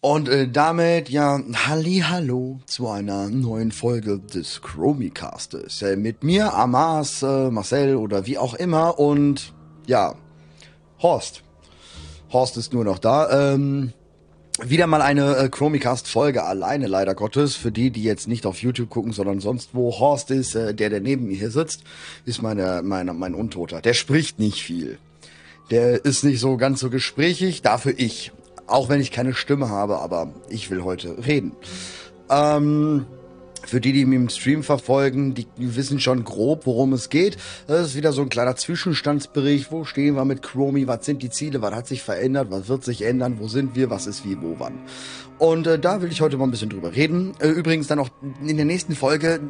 Und äh, damit ja Halli Hallo zu einer neuen Folge des Chromicastes. Äh, mit mir, Amas, äh, Marcel oder wie auch immer und ja, Horst. Horst ist nur noch da. Ähm, wieder mal eine äh, Chromicast-Folge alleine, leider Gottes. Für die, die jetzt nicht auf YouTube gucken, sondern sonst wo. Horst ist, äh, der, der neben mir hier sitzt, ist meine, meine, mein Untoter. Der spricht nicht viel. Der ist nicht so ganz so gesprächig, dafür ich. Auch wenn ich keine Stimme habe, aber ich will heute reden. Ähm, für die, die mich im Stream verfolgen, die wissen schon grob, worum es geht. Das ist wieder so ein kleiner Zwischenstandsbericht. Wo stehen wir mit Chromie? Was sind die Ziele? Was hat sich verändert? Was wird sich ändern? Wo sind wir? Was ist wie, wo, wann? Und äh, da will ich heute mal ein bisschen drüber reden. Äh, übrigens dann auch in der nächsten Folge,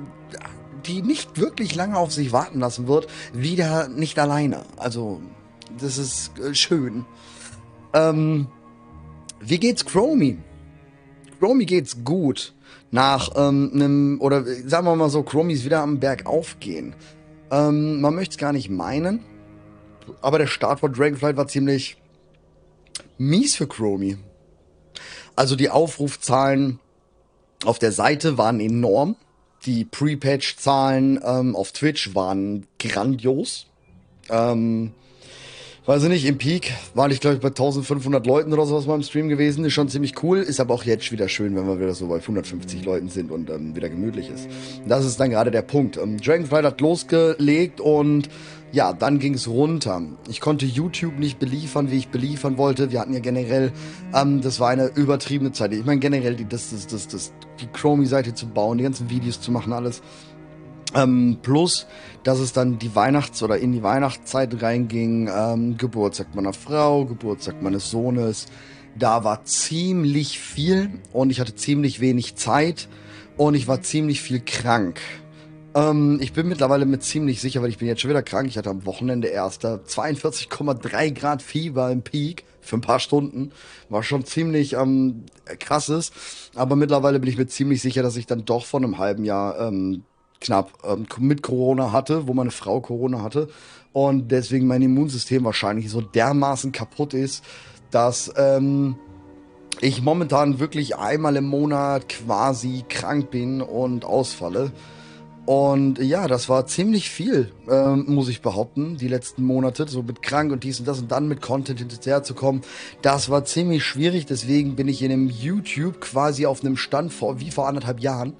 die nicht wirklich lange auf sich warten lassen wird, wieder nicht alleine. Also, das ist äh, schön. Ähm, wie geht's Chromie? Chromie geht's gut. Nach ähm, einem, oder sagen wir mal so, Chromie ist wieder am Berg aufgehen. Ähm, man möchte es gar nicht meinen, aber der Start von Dragonflight war ziemlich mies für Chromie. Also die Aufrufzahlen auf der Seite waren enorm. Die Pre-Patch-Zahlen ähm, auf Twitch waren grandios. Ähm, weiß ich nicht, im Peak war ich, glaube ich, bei 1500 Leuten oder sowas beim Stream gewesen. Ist schon ziemlich cool. Ist aber auch jetzt wieder schön, wenn wir wieder so bei 150 Leuten sind und ähm, wieder gemütlich ist. Das ist dann gerade der Punkt. Ähm, Dragonflight hat losgelegt und ja, dann ging es runter. Ich konnte YouTube nicht beliefern, wie ich beliefern wollte. Wir hatten ja generell, ähm, das war eine übertriebene Zeit. Ich meine generell, die, das, das, das, das, die Chromie-Seite zu bauen, die ganzen Videos zu machen, alles. Ähm, plus, dass es dann die Weihnachts- oder in die Weihnachtszeit reinging, ähm, Geburtstag meiner Frau, Geburtstag meines Sohnes. Da war ziemlich viel und ich hatte ziemlich wenig Zeit und ich war ziemlich viel krank. Ähm, ich bin mittlerweile mit ziemlich sicher, weil ich bin jetzt schon wieder krank. Ich hatte am Wochenende erst 42,3 Grad Fieber im Peak für ein paar Stunden. War schon ziemlich ähm, krasses. Aber mittlerweile bin ich mir ziemlich sicher, dass ich dann doch vor einem halben Jahr ähm, knapp ähm, mit Corona hatte, wo meine Frau Corona hatte und deswegen mein Immunsystem wahrscheinlich so dermaßen kaputt ist, dass ähm, ich momentan wirklich einmal im Monat quasi krank bin und ausfalle. Und ja, das war ziemlich viel, ähm, muss ich behaupten, die letzten Monate, so mit krank und dies und das und dann mit Content hinterher zu kommen. Das war ziemlich schwierig, deswegen bin ich in einem YouTube quasi auf einem Stand vor, wie vor anderthalb Jahren.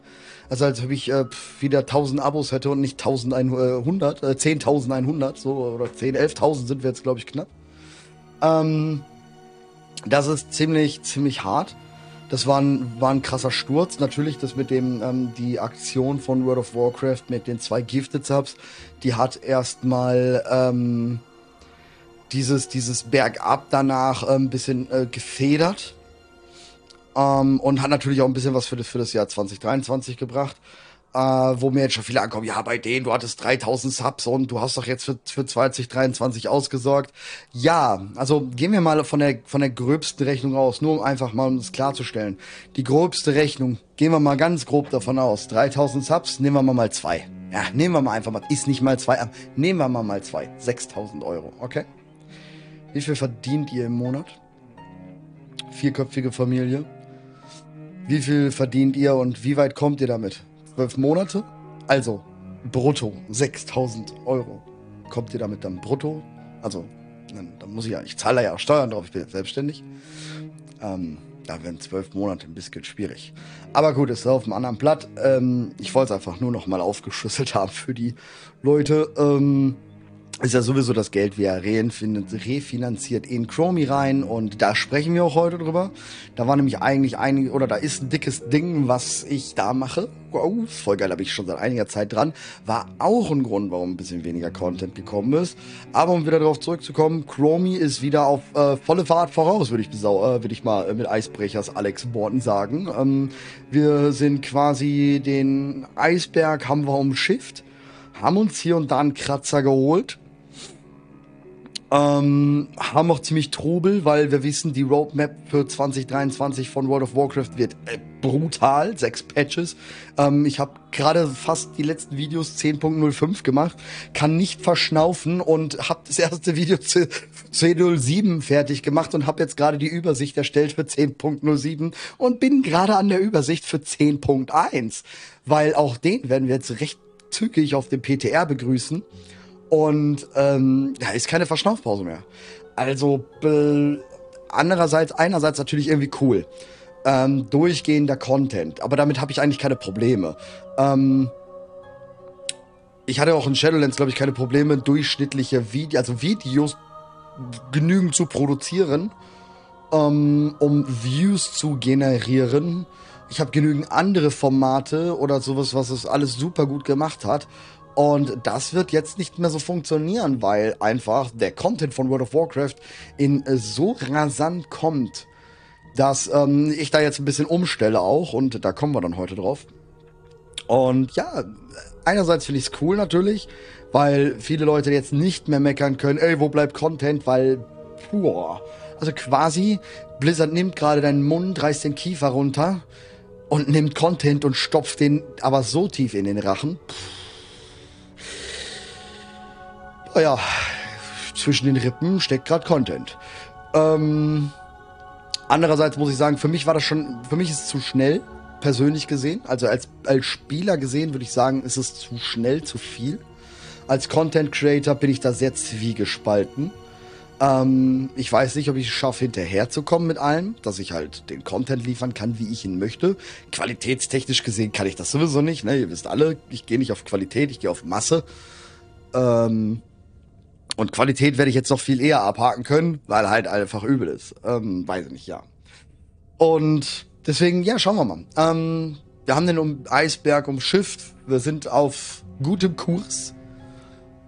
Also als ob ich äh, wieder 1000 Abos hätte und nicht 1100, äh, 10.100, so, oder 10, 11.000 sind wir jetzt, glaube ich, knapp. Ähm, das ist ziemlich, ziemlich hart. Das war ein, war ein krasser Sturz. Natürlich, das mit dem, ähm, die Aktion von World of Warcraft mit den zwei Gifted Subs, die hat erstmal ähm, dieses, dieses Bergab danach ein ähm, bisschen äh, gefedert. Ähm, und hat natürlich auch ein bisschen was für das, für das Jahr 2023 gebracht. Äh, wo mir jetzt schon viele ankommen, ja, bei denen, du hattest 3000 Subs und du hast doch jetzt für, für 2023 ausgesorgt. Ja, also gehen wir mal von der, von der gröbsten Rechnung aus, nur um einfach mal um es klarzustellen. Die gröbste Rechnung, gehen wir mal ganz grob davon aus. 3000 Subs, nehmen wir mal mal zwei. Ja, nehmen wir mal einfach mal, ist nicht mal zwei, nehmen wir mal mal zwei. 6000 Euro, okay? Wie viel verdient ihr im Monat? Vierköpfige Familie. Wie viel verdient ihr und wie weit kommt ihr damit? Zwölf Monate? Also, brutto 6000 Euro. Kommt ihr damit dann brutto? Also, dann, muss ich ja, ich zahle ja auch Steuern drauf, ich bin jetzt selbstständig. Ähm, da werden zwölf Monate ein bisschen schwierig. Aber gut, ist auf einem anderen Blatt. Ähm, ich wollte es einfach nur noch mal aufgeschlüsselt haben für die Leute. Ähm, ist ja sowieso das Geld wieder refinanziert in Chromie rein und da sprechen wir auch heute drüber. Da war nämlich eigentlich ein, oder da ist ein dickes Ding, was ich da mache. Wow, voll geil, da bin ich schon seit einiger Zeit dran. War auch ein Grund, warum ein bisschen weniger Content gekommen ist. Aber um wieder darauf zurückzukommen, Chromie ist wieder auf äh, volle Fahrt voraus, würde ich, äh, würd ich mal äh, mit Eisbrechers Alex Borten sagen. Ähm, wir sind quasi den Eisberg haben wir umschifft, haben uns hier und da einen Kratzer geholt Ähm, haben auch ziemlich Trubel, weil wir wissen, die Roadmap für 2023 von World of Warcraft wird äh, brutal. Sechs Patches. Ähm, ich habe gerade fast die letzten Videos 10.05 gemacht, kann nicht verschnaufen und habe das erste Video 10.07 fertig gemacht und habe jetzt gerade die Übersicht erstellt für 10.07 und bin gerade an der Übersicht für 10.1, weil auch den werden wir jetzt recht zügig auf dem PTR begrüßen. Und ähm, da ist keine Verschnaufpause mehr. Also andererseits, einerseits natürlich irgendwie cool. Ähm, durchgehender Content. Aber damit habe ich eigentlich keine Probleme. Ähm, ich hatte auch in Shadowlands, glaube ich, keine Probleme, durchschnittliche Videos, also Videos genügend zu produzieren, ähm, um Views zu generieren. Ich habe genügend andere Formate oder sowas, was es alles super gut gemacht hat, und das wird jetzt nicht mehr so funktionieren, weil einfach der Content von World of Warcraft in äh, so rasant kommt, dass ähm, ich da jetzt ein bisschen umstelle auch und da kommen wir dann heute drauf. Und ja, einerseits finde ich es cool natürlich, weil viele Leute jetzt nicht mehr meckern können, ey, wo bleibt Content, weil, puh, also quasi, Blizzard nimmt gerade deinen Mund, reißt den Kiefer runter und nimmt Content und stopft den aber so tief in den Rachen. Pff ja, zwischen den Rippen steckt gerade Content. Ähm, andererseits muss ich sagen, für mich war das schon, für mich ist es zu schnell, persönlich gesehen. Also als, als Spieler gesehen würde ich sagen, ist es zu schnell, zu viel. Als Content Creator bin ich da sehr zwiegespalten. Ähm, ich weiß nicht, ob ich es schaffe, hinterherzukommen mit allem, dass ich halt den Content liefern kann, wie ich ihn möchte. Qualitätstechnisch gesehen kann ich das sowieso nicht. Ne? Ihr wisst alle, ich gehe nicht auf Qualität, ich gehe auf Masse. Ähm, und Qualität werde ich jetzt noch viel eher abhaken können, weil halt einfach übel ist. Ähm, weiß ich nicht, ja. Und deswegen, ja, schauen wir mal. Ähm, wir haben den um Eisberg umschifft. Wir sind auf gutem Kurs.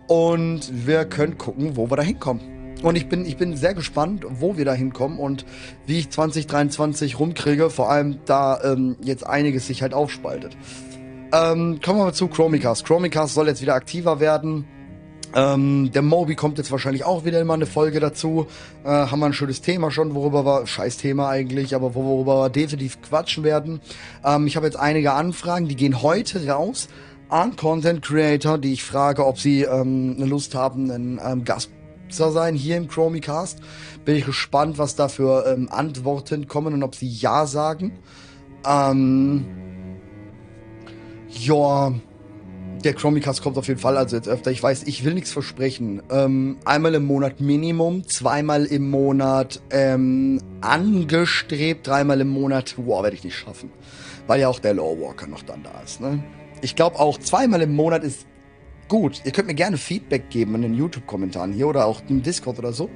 Und wir können gucken, wo wir da hinkommen. Und ich bin, ich bin sehr gespannt, wo wir da hinkommen und wie ich 2023 rumkriege. Vor allem, da ähm, jetzt einiges sich halt aufspaltet. Ähm, kommen wir mal zu Chromicast. Chromicast soll jetzt wieder aktiver werden. Ähm, der Moby kommt jetzt wahrscheinlich auch wieder mal eine Folge dazu. Äh, haben wir ein schönes Thema schon, worüber wir, scheiß Thema eigentlich, aber worüber wir definitiv quatschen werden. Ähm, ich habe jetzt einige Anfragen, die gehen heute raus an Content Creator, die ich frage, ob sie ähm, eine Lust haben, ein ähm, Gast zu sein hier im Chromicast. Bin ich gespannt, was da für ähm, Antworten kommen und ob sie Ja sagen. Ähm, ja, der Chromicast kommt auf jeden Fall, also jetzt öfter. Ich weiß, ich will nichts versprechen. Ähm, einmal im Monat Minimum, zweimal im Monat ähm, angestrebt, dreimal im Monat, wow, werde ich nicht schaffen. Weil ja auch der Lawwalker noch dann da ist. Ne? Ich glaube auch zweimal im Monat ist gut. Ihr könnt mir gerne Feedback geben in den YouTube-Kommentaren hier oder auch im Discord oder so.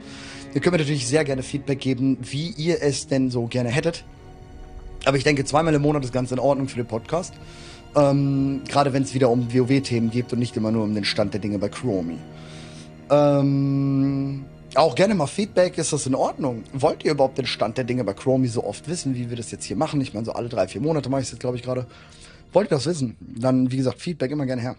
Ihr könnt mir natürlich sehr gerne Feedback geben, wie ihr es denn so gerne hättet. Aber ich denke, zweimal im Monat ist ganz in Ordnung für den Podcast. Ähm, Gerade wenn es wieder um WoW-Themen geht und nicht immer nur um den Stand der Dinge bei Chromie. Ähm, auch gerne mal Feedback, ist das in Ordnung? Wollt ihr überhaupt den Stand der Dinge bei Chromie so oft wissen, wie wir das jetzt hier machen? Ich meine, so alle drei, vier Monate mache ich es jetzt, glaube ich, gerade. Wollt ihr das wissen? Dann, wie gesagt, Feedback immer gerne her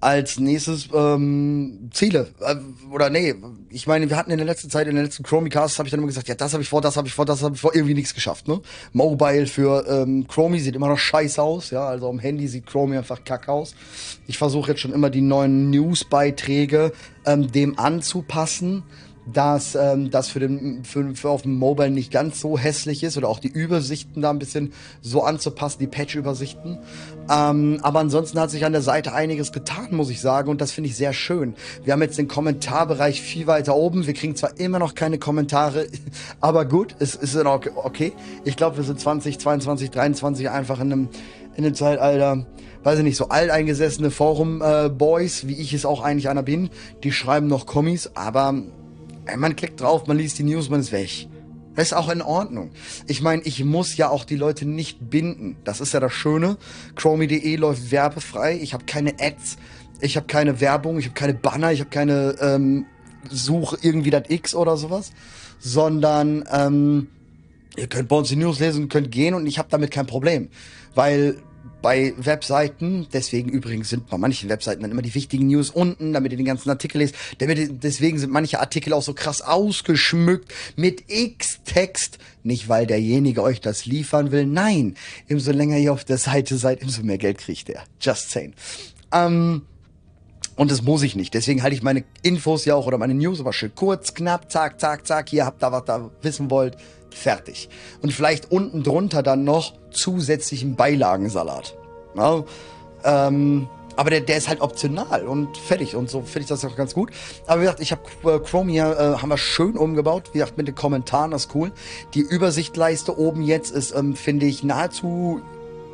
als nächstes ähm, Ziele. Äh, oder nee, ich meine, wir hatten in der letzten Zeit, in den letzten Chromie-Casts, habe ich dann immer gesagt, ja, das habe ich vor, das habe ich vor, das habe ich vor, irgendwie nichts geschafft. Ne? Mobile für ähm, Chromie sieht immer noch scheiße aus, ja, also am Handy sieht Chromie einfach kack aus. Ich versuche jetzt schon immer die neuen Newsbeiträge ähm, dem anzupassen dass ähm, das für den für, für auf dem Mobile nicht ganz so hässlich ist oder auch die Übersichten da ein bisschen so anzupassen, die Patch-Übersichten. Ähm, aber ansonsten hat sich an der Seite einiges getan, muss ich sagen, und das finde ich sehr schön. Wir haben jetzt den Kommentarbereich viel weiter oben. Wir kriegen zwar immer noch keine Kommentare, aber gut, es ist okay. Ich glaube, wir sind 20, 22, 23 einfach in einem in dem Zeitalter, weiß ich nicht, so alteingesessene Forum-Boys, äh, wie ich es auch eigentlich einer bin, die schreiben noch Kommis, aber man klickt drauf, man liest die News, man ist weg. Das ist auch in Ordnung. Ich meine, ich muss ja auch die Leute nicht binden. Das ist ja das Schöne. Chromie.de läuft werbefrei. Ich habe keine Ads, ich habe keine Werbung, ich habe keine Banner, ich habe keine ähm, Suche irgendwie das X oder sowas, sondern ähm, ihr könnt bei uns die News lesen, könnt gehen und ich habe damit kein Problem, weil bei Webseiten, deswegen übrigens sind bei manchen Webseiten dann immer die wichtigen News unten, damit ihr den ganzen Artikel lest. Damit, deswegen sind manche Artikel auch so krass ausgeschmückt mit X-Text. Nicht, weil derjenige euch das liefern will. Nein, umso länger ihr auf der Seite seid, umso mehr Geld kriegt er. Just saying. Ähm, und das muss ich nicht. Deswegen halte ich meine Infos ja auch oder meine News aber schön kurz, knapp, zack, zack, zack. Hier habt ihr, was ihr wissen wollt. Fertig. Und vielleicht unten drunter dann noch zusätzlichen Beilagensalat. Ja, ähm, aber der, der ist halt optional und fertig. Und so finde ich das auch ganz gut. Aber wie gesagt, ich habe äh, Chrome hier, äh, haben wir schön umgebaut. Wie gesagt, mit den Kommentaren, das ist cool. Die Übersichtleiste oben jetzt ist, ähm, finde ich, nahezu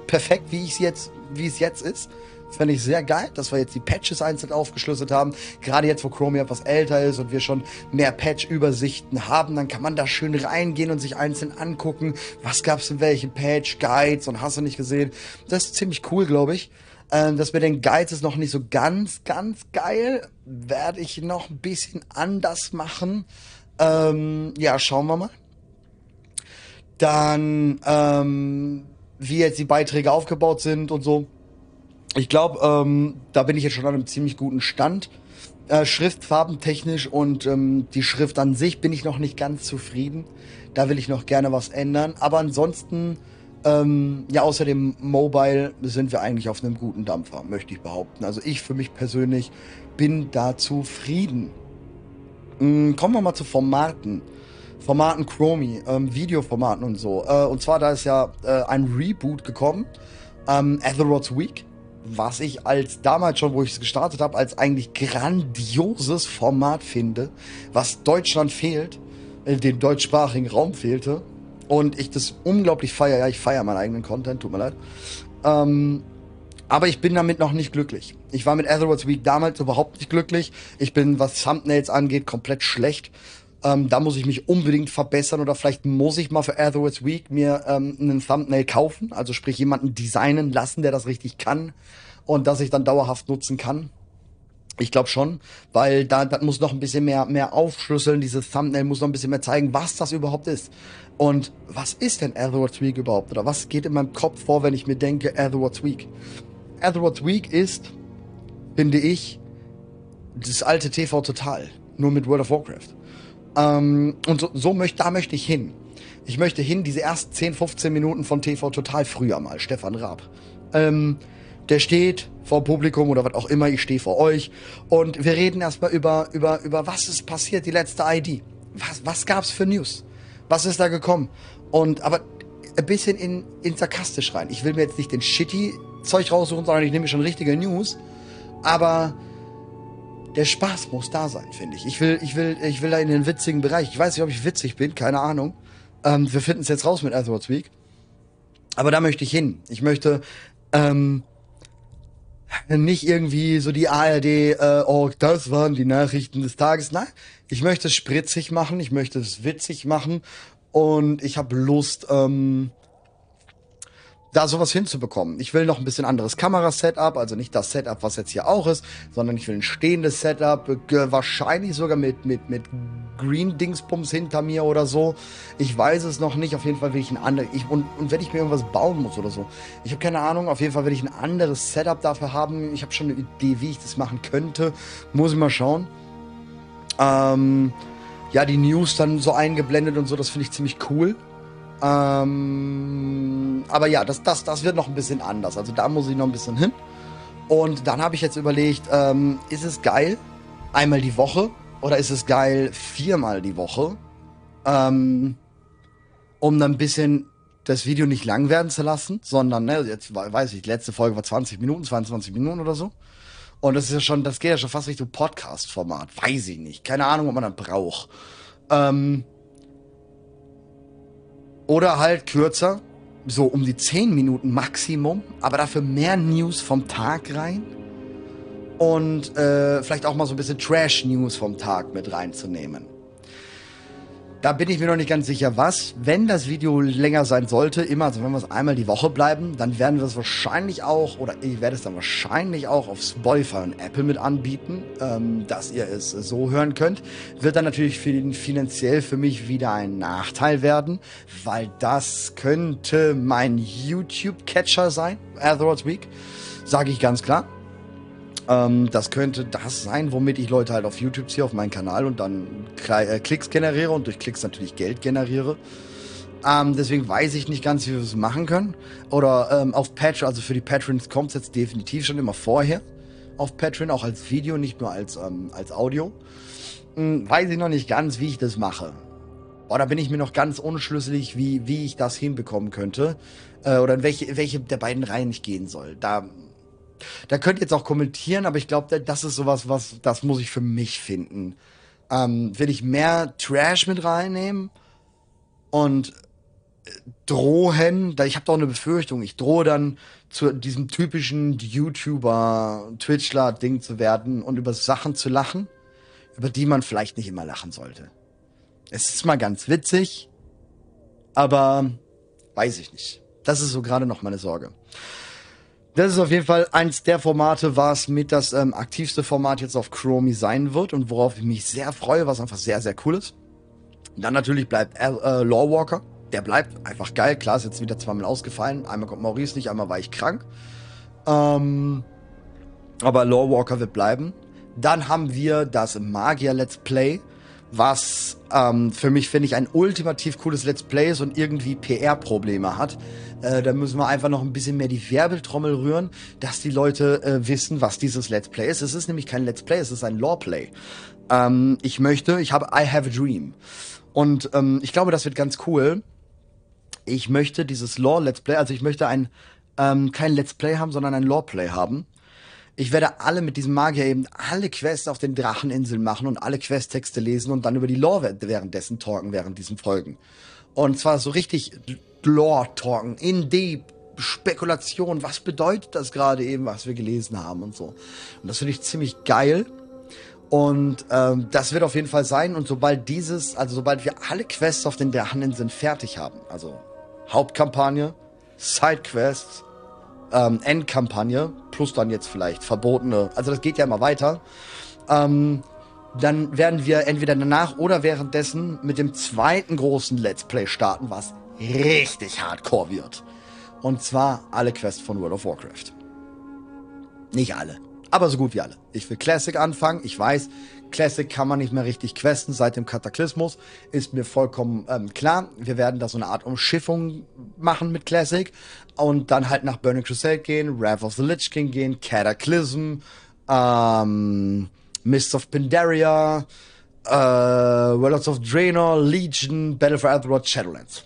perfekt, wie ich es jetzt, wie es jetzt ist. Fände ich sehr geil, dass wir jetzt die Patches einzeln aufgeschlüsselt haben. Gerade jetzt, wo Chrome etwas älter ist und wir schon mehr Patch-Übersichten haben, dann kann man da schön reingehen und sich einzeln angucken, was gab's in welchem Patch, Guides und hast du nicht gesehen. Das ist ziemlich cool, glaube ich. Ähm, das mit den Guides ist noch nicht so ganz, ganz geil. Werde ich noch ein bisschen anders machen. Ähm, ja, schauen wir mal. Dann, ähm, wie jetzt die Beiträge aufgebaut sind und so ich glaube, ähm, da bin ich jetzt schon an einem ziemlich guten Stand. Äh, Schriftfarbentechnisch und ähm, die Schrift an sich bin ich noch nicht ganz zufrieden. Da will ich noch gerne was ändern. Aber ansonsten, ähm, ja, außer dem Mobile sind wir eigentlich auf einem guten Dampfer, möchte ich behaupten. Also ich für mich persönlich bin da zufrieden. Mhm, kommen wir mal zu Formaten. Formaten Chromie, ähm, Videoformaten und so. Äh, und zwar, da ist ja äh, ein Reboot gekommen. Ähm, Atherod's Week was ich als damals schon, wo ich es gestartet habe, als eigentlich grandioses Format finde, was Deutschland fehlt, äh, dem deutschsprachigen Raum fehlte. Und ich das unglaublich feiere. Ja, ich feiere meinen eigenen Content, tut mir leid. Ähm, aber ich bin damit noch nicht glücklich. Ich war mit Etherwoods Week damals überhaupt nicht glücklich. Ich bin, was Thumbnails angeht, komplett schlecht. Ähm, da muss ich mich unbedingt verbessern oder vielleicht muss ich mal für Etherwoods Week mir ähm, einen Thumbnail kaufen. Also sprich jemanden designen lassen, der das richtig kann und das ich dann dauerhaft nutzen kann. Ich glaube schon, weil da das muss noch ein bisschen mehr mehr aufschlüsseln. Dieses Thumbnail muss noch ein bisschen mehr zeigen, was das überhaupt ist. Und was ist denn Etherwoods Week überhaupt? Oder was geht in meinem Kopf vor, wenn ich mir denke Etherwoods Week? Etherwoods Week ist, finde ich, das alte TV Total, nur mit World of Warcraft. Ähm, und so, so möchte, da möchte ich hin. Ich möchte hin, diese ersten 10, 15 Minuten von TV Total früher mal, Stefan Raab. Ähm, der steht vor Publikum oder was auch immer, ich stehe vor euch und wir reden erstmal über, über, über was ist passiert, die letzte ID. Was, was gab's für News? Was ist da gekommen? Und, aber ein bisschen in, in sarkastisch rein. Ich will mir jetzt nicht den shitty Zeug raussuchen, sondern ich nehme schon richtige News. Aber der Spaß muss da sein, finde ich. Ich will, ich will, ich will da in den witzigen Bereich. Ich weiß nicht, ob ich witzig bin, keine Ahnung. Ähm, wir finden es jetzt raus mit Earthwords Week. Aber da möchte ich hin. Ich möchte, ähm, nicht irgendwie so die ARD, äh, oh, das waren die Nachrichten des Tages. Nein, ich möchte es spritzig machen, ich möchte es witzig machen und ich habe Lust, ähm, da sowas hinzubekommen. Ich will noch ein bisschen anderes Kamerasetup, also nicht das Setup, was jetzt hier auch ist, sondern ich will ein stehendes Setup, wahrscheinlich sogar mit, mit, mit Green-Dingsbums hinter mir oder so. Ich weiß es noch nicht, auf jeden Fall will ich ein anderes, ich, und, und wenn ich mir irgendwas bauen muss oder so. Ich habe keine Ahnung, auf jeden Fall will ich ein anderes Setup dafür haben. Ich habe schon eine Idee, wie ich das machen könnte. Muss ich mal schauen. Ähm, ja, die News dann so eingeblendet und so, das finde ich ziemlich cool. Ähm, aber ja, das, das, das wird noch ein bisschen anders. Also da muss ich noch ein bisschen hin. Und dann habe ich jetzt überlegt, ähm, ist es geil, einmal die Woche oder ist es geil, viermal die Woche, ähm, um dann ein bisschen das Video nicht lang werden zu lassen, sondern, ne, jetzt weiß ich, letzte Folge war 20 Minuten, 22 Minuten oder so. Und das ist ja schon, das geht ja schon fast Richtung Podcast-Format. Weiß ich nicht. Keine Ahnung, ob man das braucht. Ähm, oder halt kürzer, so um die 10 Minuten Maximum, aber dafür mehr News vom Tag rein. Und äh, vielleicht auch mal so ein bisschen Trash-News vom Tag mit reinzunehmen. Da bin ich mir noch nicht ganz sicher, was. Wenn das Video länger sein sollte, immer, also wenn wir es einmal die Woche bleiben, dann werden wir es wahrscheinlich auch, oder ich werde es dann wahrscheinlich auch auf Spotify und Apple mit anbieten, ähm, dass ihr es so hören könnt. Wird dann natürlich für den, finanziell für mich wieder ein Nachteil werden, weil das könnte mein YouTube-Catcher sein, Atherods Week, sage ich ganz klar. Ähm, das könnte das sein, womit ich Leute halt auf YouTube ziehe, auf meinen Kanal und dann äh, Klicks generiere und durch Klicks natürlich Geld generiere. Ähm, deswegen weiß ich nicht ganz, wie wir es machen können. Oder ähm, auf Patreon, also für die Patrons kommt es jetzt definitiv schon immer vorher. Auf Patreon, auch als Video, nicht nur als, ähm, als Audio. Hm, weiß ich noch nicht ganz, wie ich das mache. Boah, da bin ich mir noch ganz unschlüssig, wie, wie ich das hinbekommen könnte. Äh, oder in welche, welche der beiden Reihen ich gehen soll. Da da könnt ihr jetzt auch kommentieren, aber ich glaube, das ist sowas, was, das muss ich für mich finden. Ähm, will ich mehr Trash mit reinnehmen und äh, drohen, da ich habe doch eine Befürchtung, ich drohe dann zu diesem typischen YouTuber, Twitchler-Ding zu werden und über Sachen zu lachen, über die man vielleicht nicht immer lachen sollte. Es ist mal ganz witzig, aber weiß ich nicht. Das ist so gerade noch meine Sorge. Das ist auf jeden Fall eins der Formate, was mit das ähm, aktivste Format jetzt auf Chromie sein wird und worauf ich mich sehr freue, was einfach sehr, sehr cool ist. Dann natürlich bleibt äh, äh, Lawwalker. Der bleibt einfach geil. Klar, ist jetzt wieder zweimal ausgefallen. Einmal kommt Maurice nicht, einmal war ich krank. Ähm, aber Lawwalker wird bleiben. Dann haben wir das Magier Let's Play was ähm, für mich, finde ich, ein ultimativ cooles Let's Play ist und irgendwie PR-Probleme hat. Äh, da müssen wir einfach noch ein bisschen mehr die Werbeltrommel rühren, dass die Leute äh, wissen, was dieses Let's Play ist. Es ist nämlich kein Let's Play, es ist ein Lore-Play. Ähm, ich möchte, ich habe I Have a Dream. Und ähm, ich glaube, das wird ganz cool. Ich möchte dieses Lore-Let's Play, also ich möchte ein ähm, kein Let's Play haben, sondern ein Lore-Play haben ich werde alle mit diesem Magier eben alle Quests auf den Dracheninseln machen und alle Questtexte lesen und dann über die Lore währenddessen talken während diesen Folgen. Und zwar so richtig Lore talken, in die Spekulation, was bedeutet das gerade eben, was wir gelesen haben und so. Und das finde ich ziemlich geil. Und ähm, das wird auf jeden Fall sein. Und sobald dieses, also sobald wir alle Quests auf den Dracheninseln fertig haben, also Hauptkampagne, Sidequests, ähm, Endkampagne, plus dann jetzt vielleicht verbotene, also das geht ja immer weiter, ähm, dann werden wir entweder danach oder währenddessen mit dem zweiten großen Let's Play starten, was richtig hardcore wird. Und zwar alle Quests von World of Warcraft. Nicht alle, aber so gut wie alle. Ich will Classic anfangen, ich weiß, Classic kann man nicht mehr richtig questen seit dem Kataklysmus. Ist mir vollkommen ähm, klar. Wir werden da so eine Art Umschiffung machen mit Classic. Und dann halt nach Burning Crusade gehen, Wrath of the Lich King gehen, Cataclysm, ähm, Mists of Pandaria, äh, Worlds of Draenor, Legion, Battle for Azeroth, Shadowlands.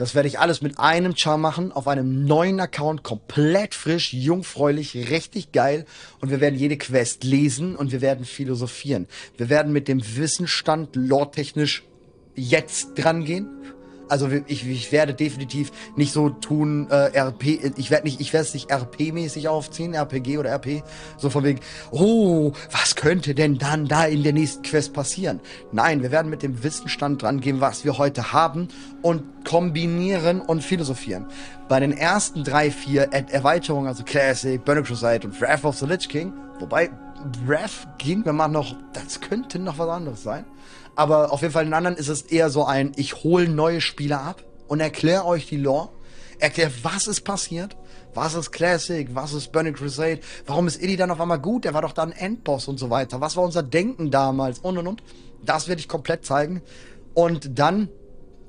Das werde ich alles mit einem Charm machen, auf einem neuen Account, komplett frisch, jungfräulich, richtig geil. Und wir werden jede Quest lesen und wir werden philosophieren. Wir werden mit dem Wissensstand lore-technisch jetzt dran gehen also ich, ich werde definitiv nicht so tun, äh, RP, ich werde nicht, ich werde es nicht RP-mäßig aufziehen, RPG oder RP, so von wegen, oh, was könnte denn dann da in der nächsten Quest passieren? Nein, wir werden mit dem Wissensstand dran gehen, was wir heute haben und kombinieren und philosophieren. Bei den ersten drei, vier Erweiterungen, also Classic, Burning Crusade und Wrath of the Lich King, wobei Wrath ging wir mal noch, das könnte noch was anderes sein. Aber auf jeden Fall in anderen ist es eher so ein, ich hole neue Spieler ab und erkläre euch die Lore. Erkläre, was ist passiert. Was ist Classic? Was ist Burning Crusade? Warum ist Eddie dann auf einmal gut? Der war doch dann Endboss und so weiter. Was war unser Denken damals? Und und und. Das werde ich komplett zeigen. Und dann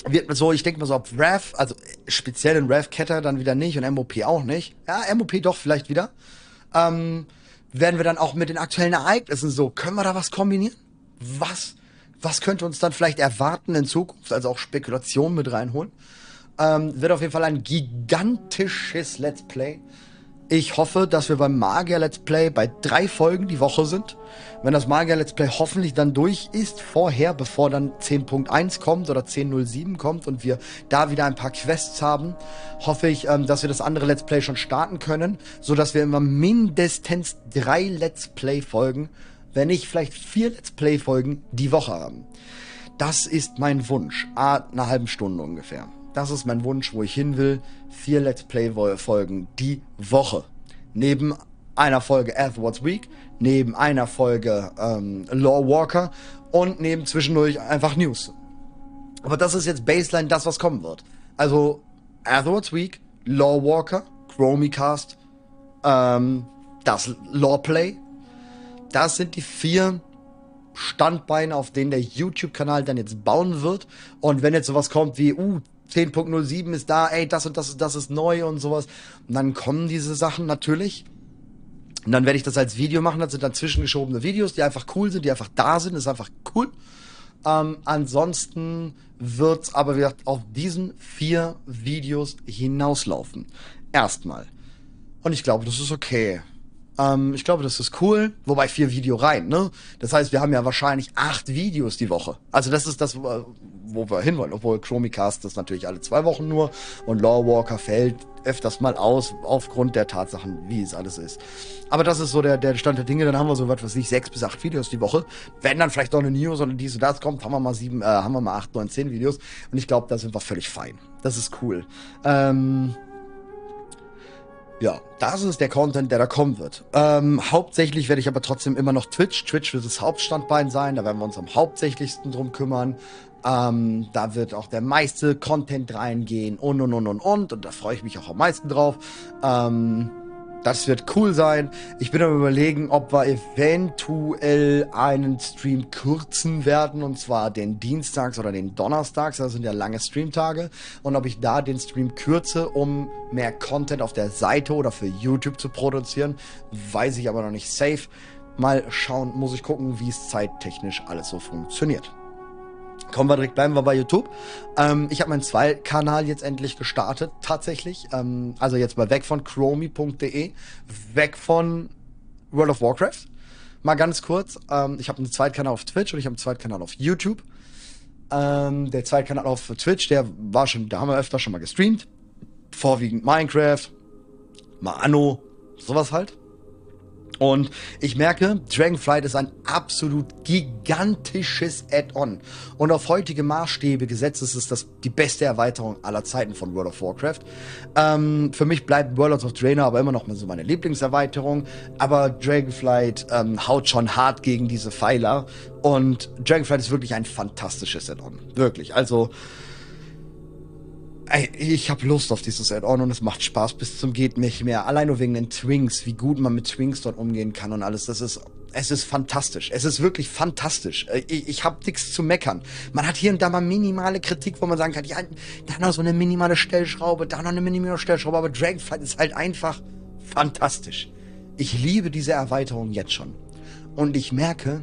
wird so, ich denke mal so, ob Rev, also speziell in Rev Ketter dann wieder nicht und MOP auch nicht. Ja, MOP doch vielleicht wieder. Ähm, werden wir dann auch mit den aktuellen Ereignissen so, können wir da was kombinieren? Was was könnte uns dann vielleicht erwarten in Zukunft, also auch Spekulationen mit reinholen. Ähm, wird auf jeden Fall ein gigantisches Let's Play. Ich hoffe, dass wir beim Magier Let's Play bei drei Folgen die Woche sind. Wenn das Magier Let's Play hoffentlich dann durch ist, vorher, bevor dann 10.1 kommt oder 10.07 kommt und wir da wieder ein paar Quests haben, hoffe ich, ähm, dass wir das andere Let's Play schon starten können, so dass wir immer mindestens drei Let's Play Folgen wenn nicht vielleicht vier Let's Play-Folgen die Woche haben. Das ist mein Wunsch. Ah, eine halbe Stunde ungefähr. Das ist mein Wunsch, wo ich hin will. Vier Let's Play-Folgen die Woche. Neben einer Folge Athwards Week, neben einer Folge ähm, Law Walker und neben zwischendurch einfach News. Aber das ist jetzt Baseline, das was kommen wird. Also Athwards Week, Law Walker, Chromicast, ähm, das Lawplay. Das sind die vier Standbeine, auf denen der YouTube-Kanal dann jetzt bauen wird. Und wenn jetzt sowas kommt wie, uh, 10.07 ist da, ey, das und das, das ist neu und sowas, und dann kommen diese Sachen natürlich. Und dann werde ich das als Video machen. Das sind dann zwischengeschobene Videos, die einfach cool sind, die einfach da sind. Das ist einfach cool. Ähm, ansonsten wird's aber wieder auf diesen vier Videos hinauslaufen. Erstmal. Und ich glaube, das ist okay. Ähm, ich glaube, das ist cool. Wobei vier Video rein, ne? Das heißt, wir haben ja wahrscheinlich acht Videos die Woche. Also das ist das, wo wir hinwollen. Obwohl Chromicast ist natürlich alle zwei Wochen nur und Lawwalker fällt öfters mal aus aufgrund der Tatsachen, wie es alles ist. Aber das ist so der, der Stand der Dinge. Dann haben wir so was weiß ich, sechs bis acht Videos die Woche. Wenn dann vielleicht noch eine News oder dies und das kommt, haben wir mal sieben, äh, haben wir mal acht, neun, zehn Videos. Und ich glaube, da sind wir völlig fein. Das ist cool. Ähm, ja, das ist der Content, der da kommen wird. Ähm, hauptsächlich werde ich aber trotzdem immer noch Twitch. Twitch wird das Hauptstandbein sein. Da werden wir uns am hauptsächlichsten drum kümmern. Ähm, da wird auch der meiste Content reingehen und und und und und. Und da freue ich mich auch am meisten drauf. Ähm, das wird cool sein. Ich bin am überlegen, ob wir eventuell einen Stream kürzen werden, und zwar den Dienstags oder den Donnerstags, das sind ja lange Streamtage, und ob ich da den Stream kürze, um mehr Content auf der Seite oder für YouTube zu produzieren, weiß ich aber noch nicht safe. Mal schauen, muss ich gucken, wie es zeittechnisch alles so funktioniert. Kommen wir direkt, bleiben wir bei YouTube. Ähm, ich habe meinen Zwei-Kanal jetzt endlich gestartet, tatsächlich. Ähm, also jetzt mal weg von chromi.de, weg von World of Warcraft. Mal ganz kurz, ähm, ich habe einen Zweitkanal auf Twitch und ich habe einen Zweitkanal auf YouTube. Ähm, der Zweitkanal auf Twitch, der war schon, da haben wir öfter schon mal gestreamt. Vorwiegend Minecraft, mal Anno, sowas halt. Und ich merke, Dragonflight ist ein absolut gigantisches Add-on. Und auf heutige Maßstäbe gesetzt ist es das die beste Erweiterung aller Zeiten von World of Warcraft. Ähm, für mich bleibt World of Draenor aber immer noch mal so meine Lieblingserweiterung. Aber Dragonflight ähm, haut schon hart gegen diese Pfeiler. Und Dragonflight ist wirklich ein fantastisches Add-on. Wirklich. Also, Ey, ich habe Lust auf dieses Add-on und es macht Spaß bis zum geht nicht mehr. Allein nur wegen den Twinks, wie gut man mit Twinks dort umgehen kann und alles. Das ist, es ist fantastisch. Es ist wirklich fantastisch. Äh, ich, ich habe nichts zu meckern. Man hat hier und da mal minimale Kritik, wo man sagen kann, ja, da noch so eine minimale Stellschraube, da noch eine minimale Stellschraube, aber Dragonflight ist halt einfach fantastisch. Ich liebe diese Erweiterung jetzt schon. Und ich merke,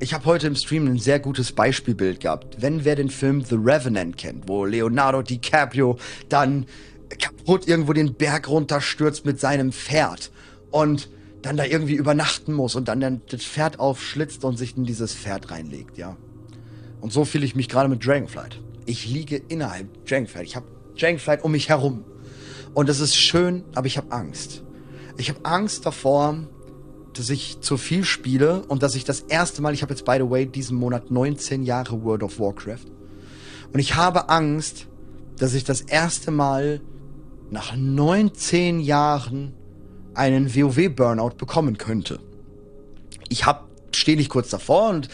ich habe heute im Stream ein sehr gutes Beispielbild gehabt. Wenn wer den Film The Revenant kennt, wo Leonardo DiCaprio dann kaputt irgendwo den Berg runterstürzt mit seinem Pferd und dann da irgendwie übernachten muss und dann das Pferd aufschlitzt und sich in dieses Pferd reinlegt, ja. Und so fühle ich mich gerade mit Dragonflight. Ich liege innerhalb Dragonflight. Ich habe Dragonflight um mich herum. Und das ist schön, aber ich habe Angst. Ich habe Angst davor, dass ich zu viel spiele und dass ich das erste Mal, ich habe jetzt by the way diesen Monat 19 Jahre World of Warcraft und ich habe Angst, dass ich das erste Mal nach 19 Jahren einen WoW Burnout bekommen könnte. Ich hab stehe nicht kurz davor und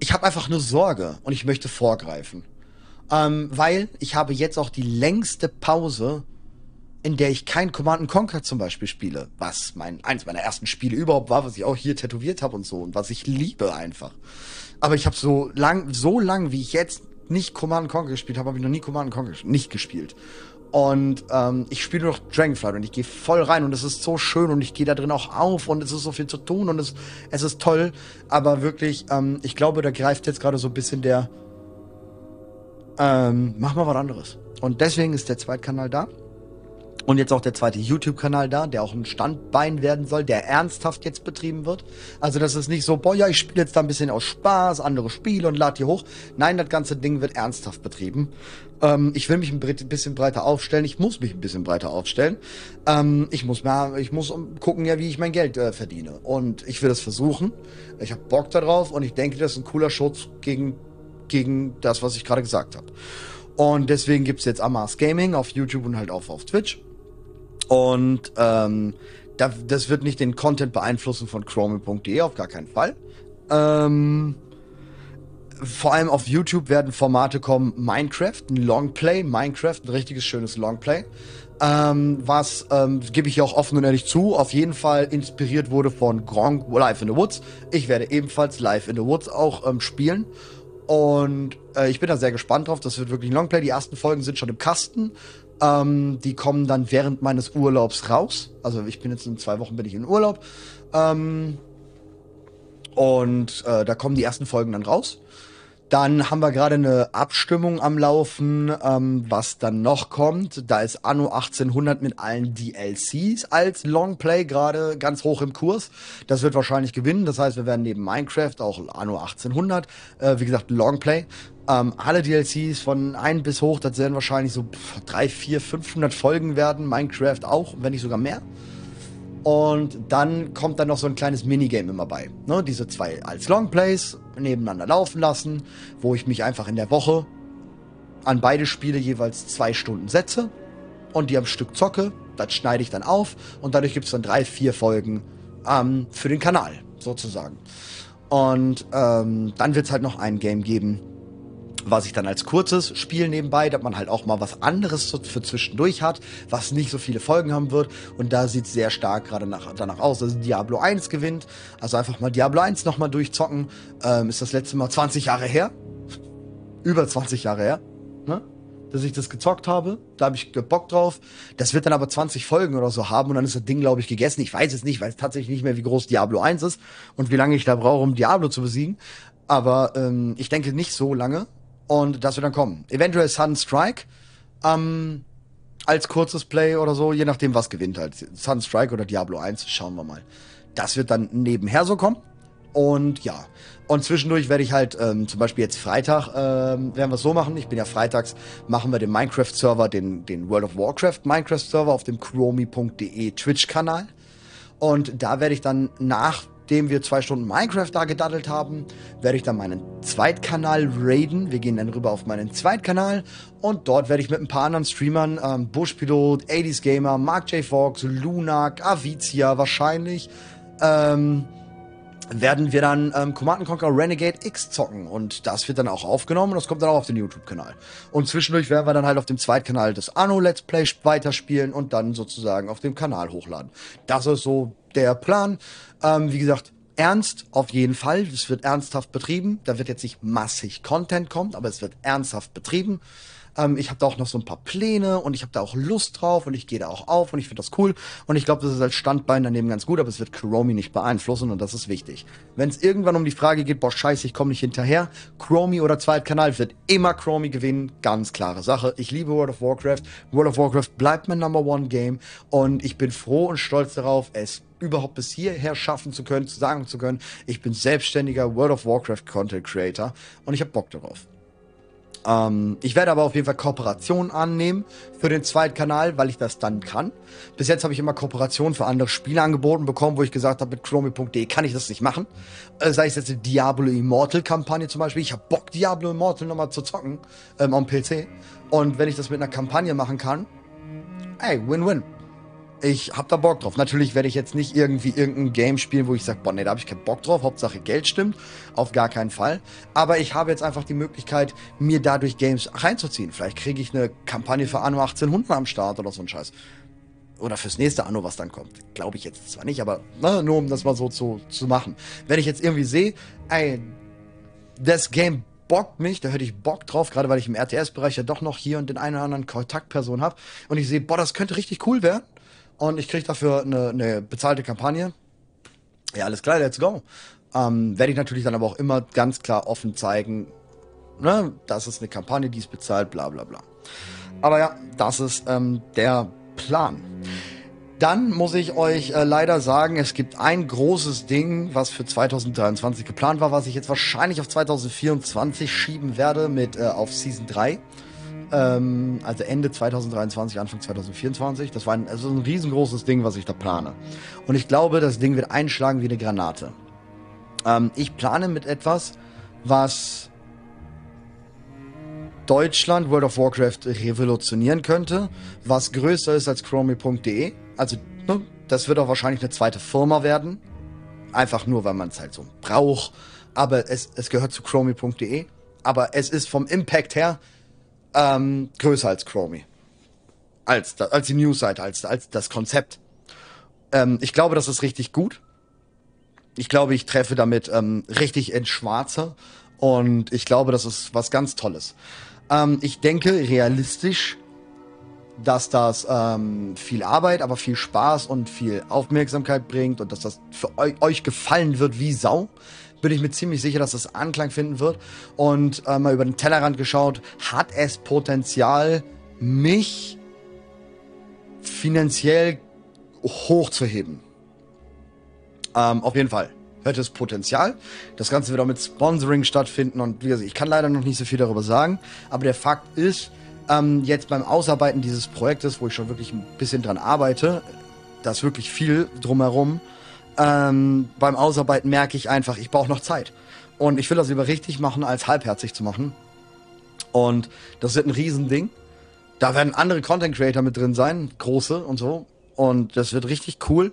ich habe einfach nur Sorge und ich möchte vorgreifen. Ähm, weil ich habe jetzt auch die längste Pause in der ich kein Command Conquer zum Beispiel spiele, was mein eins meiner ersten Spiele überhaupt war, was ich auch hier tätowiert habe und so und was ich liebe einfach. Aber ich habe so lang, so lang wie ich jetzt nicht Command Conquer gespielt habe, habe ich noch nie Command Conquer nicht gespielt. Und ähm, ich spiele noch Dragonflight und ich gehe voll rein und es ist so schön und ich gehe da drin auch auf und es ist so viel zu tun und es, es ist toll. Aber wirklich, ähm, ich glaube, da greift jetzt gerade so ein bisschen der ähm, mach mal was anderes. Und deswegen ist der Zweitkanal da. Und jetzt auch der zweite YouTube-Kanal da, der auch ein Standbein werden soll, der ernsthaft jetzt betrieben wird. Also das ist nicht so, boah, ja, ich spiele jetzt da ein bisschen aus Spaß, andere Spiele und lad die hoch. Nein, das ganze Ding wird ernsthaft betrieben. Ähm, ich will mich ein bisschen breiter aufstellen. Ich muss mich ein bisschen breiter aufstellen. Ähm, ich muss mehr, ich muss gucken, ja, wie ich mein Geld äh, verdiene. Und ich will das versuchen. Ich habe Bock darauf und ich denke, das ist ein cooler Schutz gegen, gegen das, was ich gerade gesagt habe. Und deswegen gibt's jetzt Amas Gaming auf YouTube und halt auch auf Twitch. Und ähm, das wird nicht den Content beeinflussen von chrome.de, auf gar keinen Fall. Ähm, vor allem auf YouTube werden Formate kommen, Minecraft, ein Longplay, Minecraft, ein richtiges schönes Longplay. Ähm, was, ähm, gebe ich auch offen und ehrlich zu, auf jeden Fall inspiriert wurde von Gronk Live in the Woods. Ich werde ebenfalls Live in the Woods auch ähm, spielen. Und äh, ich bin da sehr gespannt drauf. Das wird wirklich ein Longplay. Die ersten Folgen sind schon im Kasten. Ähm, die kommen dann während meines Urlaubs raus. Also ich bin jetzt in zwei Wochen bin ich in Urlaub. Ähm, und äh, da kommen die ersten Folgen dann raus. Dann haben wir gerade eine Abstimmung am Laufen, ähm, was dann noch kommt. Da ist Anno 1800 mit allen DLCs als Longplay gerade ganz hoch im Kurs. Das wird wahrscheinlich gewinnen. Das heißt, wir werden neben Minecraft auch Anno 1800, äh, wie gesagt, Longplay. Ähm, alle DLCs von ein bis hoch, das werden wahrscheinlich so 3, 4, 500 Folgen werden. Minecraft auch, wenn nicht sogar mehr. Und dann kommt dann noch so ein kleines Minigame immer bei. Ne? Diese zwei als Longplays nebeneinander laufen lassen, wo ich mich einfach in der Woche an beide Spiele jeweils zwei Stunden setze und die am Stück zocke. Das schneide ich dann auf und dadurch gibt es dann drei, vier Folgen ähm, für den Kanal sozusagen. Und ähm, dann wird es halt noch ein Game geben, was ich dann als kurzes Spiel nebenbei, dass man halt auch mal was anderes für zwischendurch hat, was nicht so viele Folgen haben wird. Und da sieht es sehr stark gerade danach aus, dass Diablo 1 gewinnt. Also einfach mal Diablo 1 nochmal durchzocken. Ähm, ist das letzte Mal 20 Jahre her. Über 20 Jahre her. Ne? dass ich das gezockt habe. Da habe ich Bock drauf. Das wird dann aber 20 Folgen oder so haben und dann ist das Ding, glaube ich, gegessen. Ich weiß es nicht, weil es tatsächlich nicht mehr, wie groß Diablo 1 ist und wie lange ich da brauche, um Diablo zu besiegen. Aber ähm, ich denke nicht so lange. Und das wird dann kommen. Eventuell Sun Strike. Ähm, als kurzes Play oder so, je nachdem, was gewinnt halt. Sun Strike oder Diablo 1, schauen wir mal. Das wird dann nebenher so kommen. Und ja. Und zwischendurch werde ich halt, ähm, zum Beispiel jetzt Freitag, ähm, werden wir es so machen. Ich bin ja freitags, machen wir den Minecraft-Server, den, den World of Warcraft Minecraft-Server auf dem chromi.de Twitch-Kanal. Und da werde ich dann nach nachdem wir zwei Stunden Minecraft da gedaddelt haben, werde ich dann meinen Zweitkanal raiden. Wir gehen dann rüber auf meinen Zweitkanal und dort werde ich mit ein paar anderen Streamern, ähm, Bushpilot, 80s Gamer, Mark J. Fox, Lunak, Avizia wahrscheinlich, ähm, werden wir dann ähm, Command Conquer Renegade X zocken und das wird dann auch aufgenommen und das kommt dann auch auf den YouTube-Kanal. Und zwischendurch werden wir dann halt auf dem Zweitkanal des Anno Let's Play weiterspielen und dann sozusagen auf dem Kanal hochladen. Das ist so der Plan. Ähm, wie gesagt, ernst auf jeden Fall. Es wird ernsthaft betrieben. Da wird jetzt nicht massig Content kommen, aber es wird ernsthaft betrieben. Ähm, ich habe da auch noch so ein paar Pläne und ich habe da auch Lust drauf und ich gehe da auch auf und ich finde das cool. Und ich glaube, das ist als Standbein daneben ganz gut, aber es wird Chromie nicht beeinflussen und das ist wichtig. Wenn es irgendwann um die Frage geht, boah, scheiße, ich komme nicht hinterher, Chromie oder Zweitkanal wird immer Chromie gewinnen. Ganz klare Sache. Ich liebe World of Warcraft. World of Warcraft bleibt mein Number One Game und ich bin froh und stolz darauf, es überhaupt bis hierher schaffen zu können, zu sagen zu können, ich bin selbstständiger World of Warcraft Content Creator und ich habe Bock darauf. Ähm, ich werde aber auf jeden Fall Kooperationen annehmen für den Zweitkanal, weil ich das dann kann. Bis jetzt habe ich immer Kooperationen für andere Spiele angeboten bekommen, wo ich gesagt habe, mit chromie.de kann ich das nicht machen. Äh, sei es jetzt die Diablo Immortal Kampagne zum Beispiel. Ich habe Bock, Diablo Immortal nochmal zu zocken ähm, am PC. Und wenn ich das mit einer Kampagne machen kann, ey, Win-Win ich hab da Bock drauf. Natürlich werde ich jetzt nicht irgendwie irgendein Game spielen, wo ich sage, boah, nee, da habe ich keinen Bock drauf. Hauptsache Geld stimmt. Auf gar keinen Fall. Aber ich habe jetzt einfach die Möglichkeit, mir dadurch Games reinzuziehen. Vielleicht kriege ich eine Kampagne für Anno 1800 am Start oder so ein Scheiß. Oder fürs nächste Anno, was dann kommt. Glaube ich jetzt zwar nicht, aber ne, nur um das mal so zu, zu machen. Wenn ich jetzt irgendwie sehe, ey, das Game bockt mich, da hätte ich Bock drauf, gerade weil ich im RTS-Bereich ja doch noch hier und den einen oder anderen Kontaktperson habe. Und ich sehe, boah, das könnte richtig cool werden und ich kriege dafür eine, eine bezahlte Kampagne. Ja, alles klar, let's go. Ähm, Werde ich natürlich dann aber auch immer ganz klar offen zeigen, ne, das ist eine Kampagne, die ist bezahlt, bla bla bla. Aber ja, das ist ähm, der Plan. Dann muss ich euch äh, leider sagen, es gibt ein großes Ding, was für 2023 geplant war, was ich jetzt wahrscheinlich auf 2024 schieben werde mit äh, auf Season 3. Ähm, also Ende 2023, Anfang 2024. Das war ein, also ein riesengroßes Ding, was ich da plane. Und ich glaube, das Ding wird einschlagen wie eine Granate. Ähm, ich plane mit etwas, was Deutschland World of Warcraft revolutionieren könnte, was größer ist als Chromie.de. Also, ne, das wird auch wahrscheinlich eine zweite Firma werden. Einfach nur, weil man es halt so braucht. Aber es, es gehört zu Chromie.de. Aber es ist vom Impact her ähm, größer als Chromie. Als, als die Newsseite, als, als das Konzept. Ähm, ich glaube, das ist richtig gut. Ich glaube, ich treffe damit ähm, richtig ins Schwarze. Und ich glaube, das ist was ganz Tolles. Ähm, ich denke realistisch, dass das ähm, viel Arbeit, aber viel Spaß und viel Aufmerksamkeit bringt und dass das für eu euch gefallen wird wie Sau. Bin ich mir ziemlich sicher, dass das Anklang finden wird. Und äh, mal über den Tellerrand geschaut, hat es Potenzial, mich finanziell hochzuheben. Ähm, auf jeden Fall hätte es Potenzial. Das Ganze wird auch mit Sponsoring stattfinden und wie gesagt, ich kann leider noch nicht so viel darüber sagen, aber der Fakt ist, ähm, jetzt beim Ausarbeiten dieses Projektes, wo ich schon wirklich ein bisschen dran arbeite, da ist wirklich viel drumherum, ähm, beim Ausarbeiten merke ich einfach, ich brauche noch Zeit. Und ich will das lieber richtig machen, als halbherzig zu machen. Und das wird ein Riesending. Da werden andere Content Creator mit drin sein, große und so. Und das wird richtig cool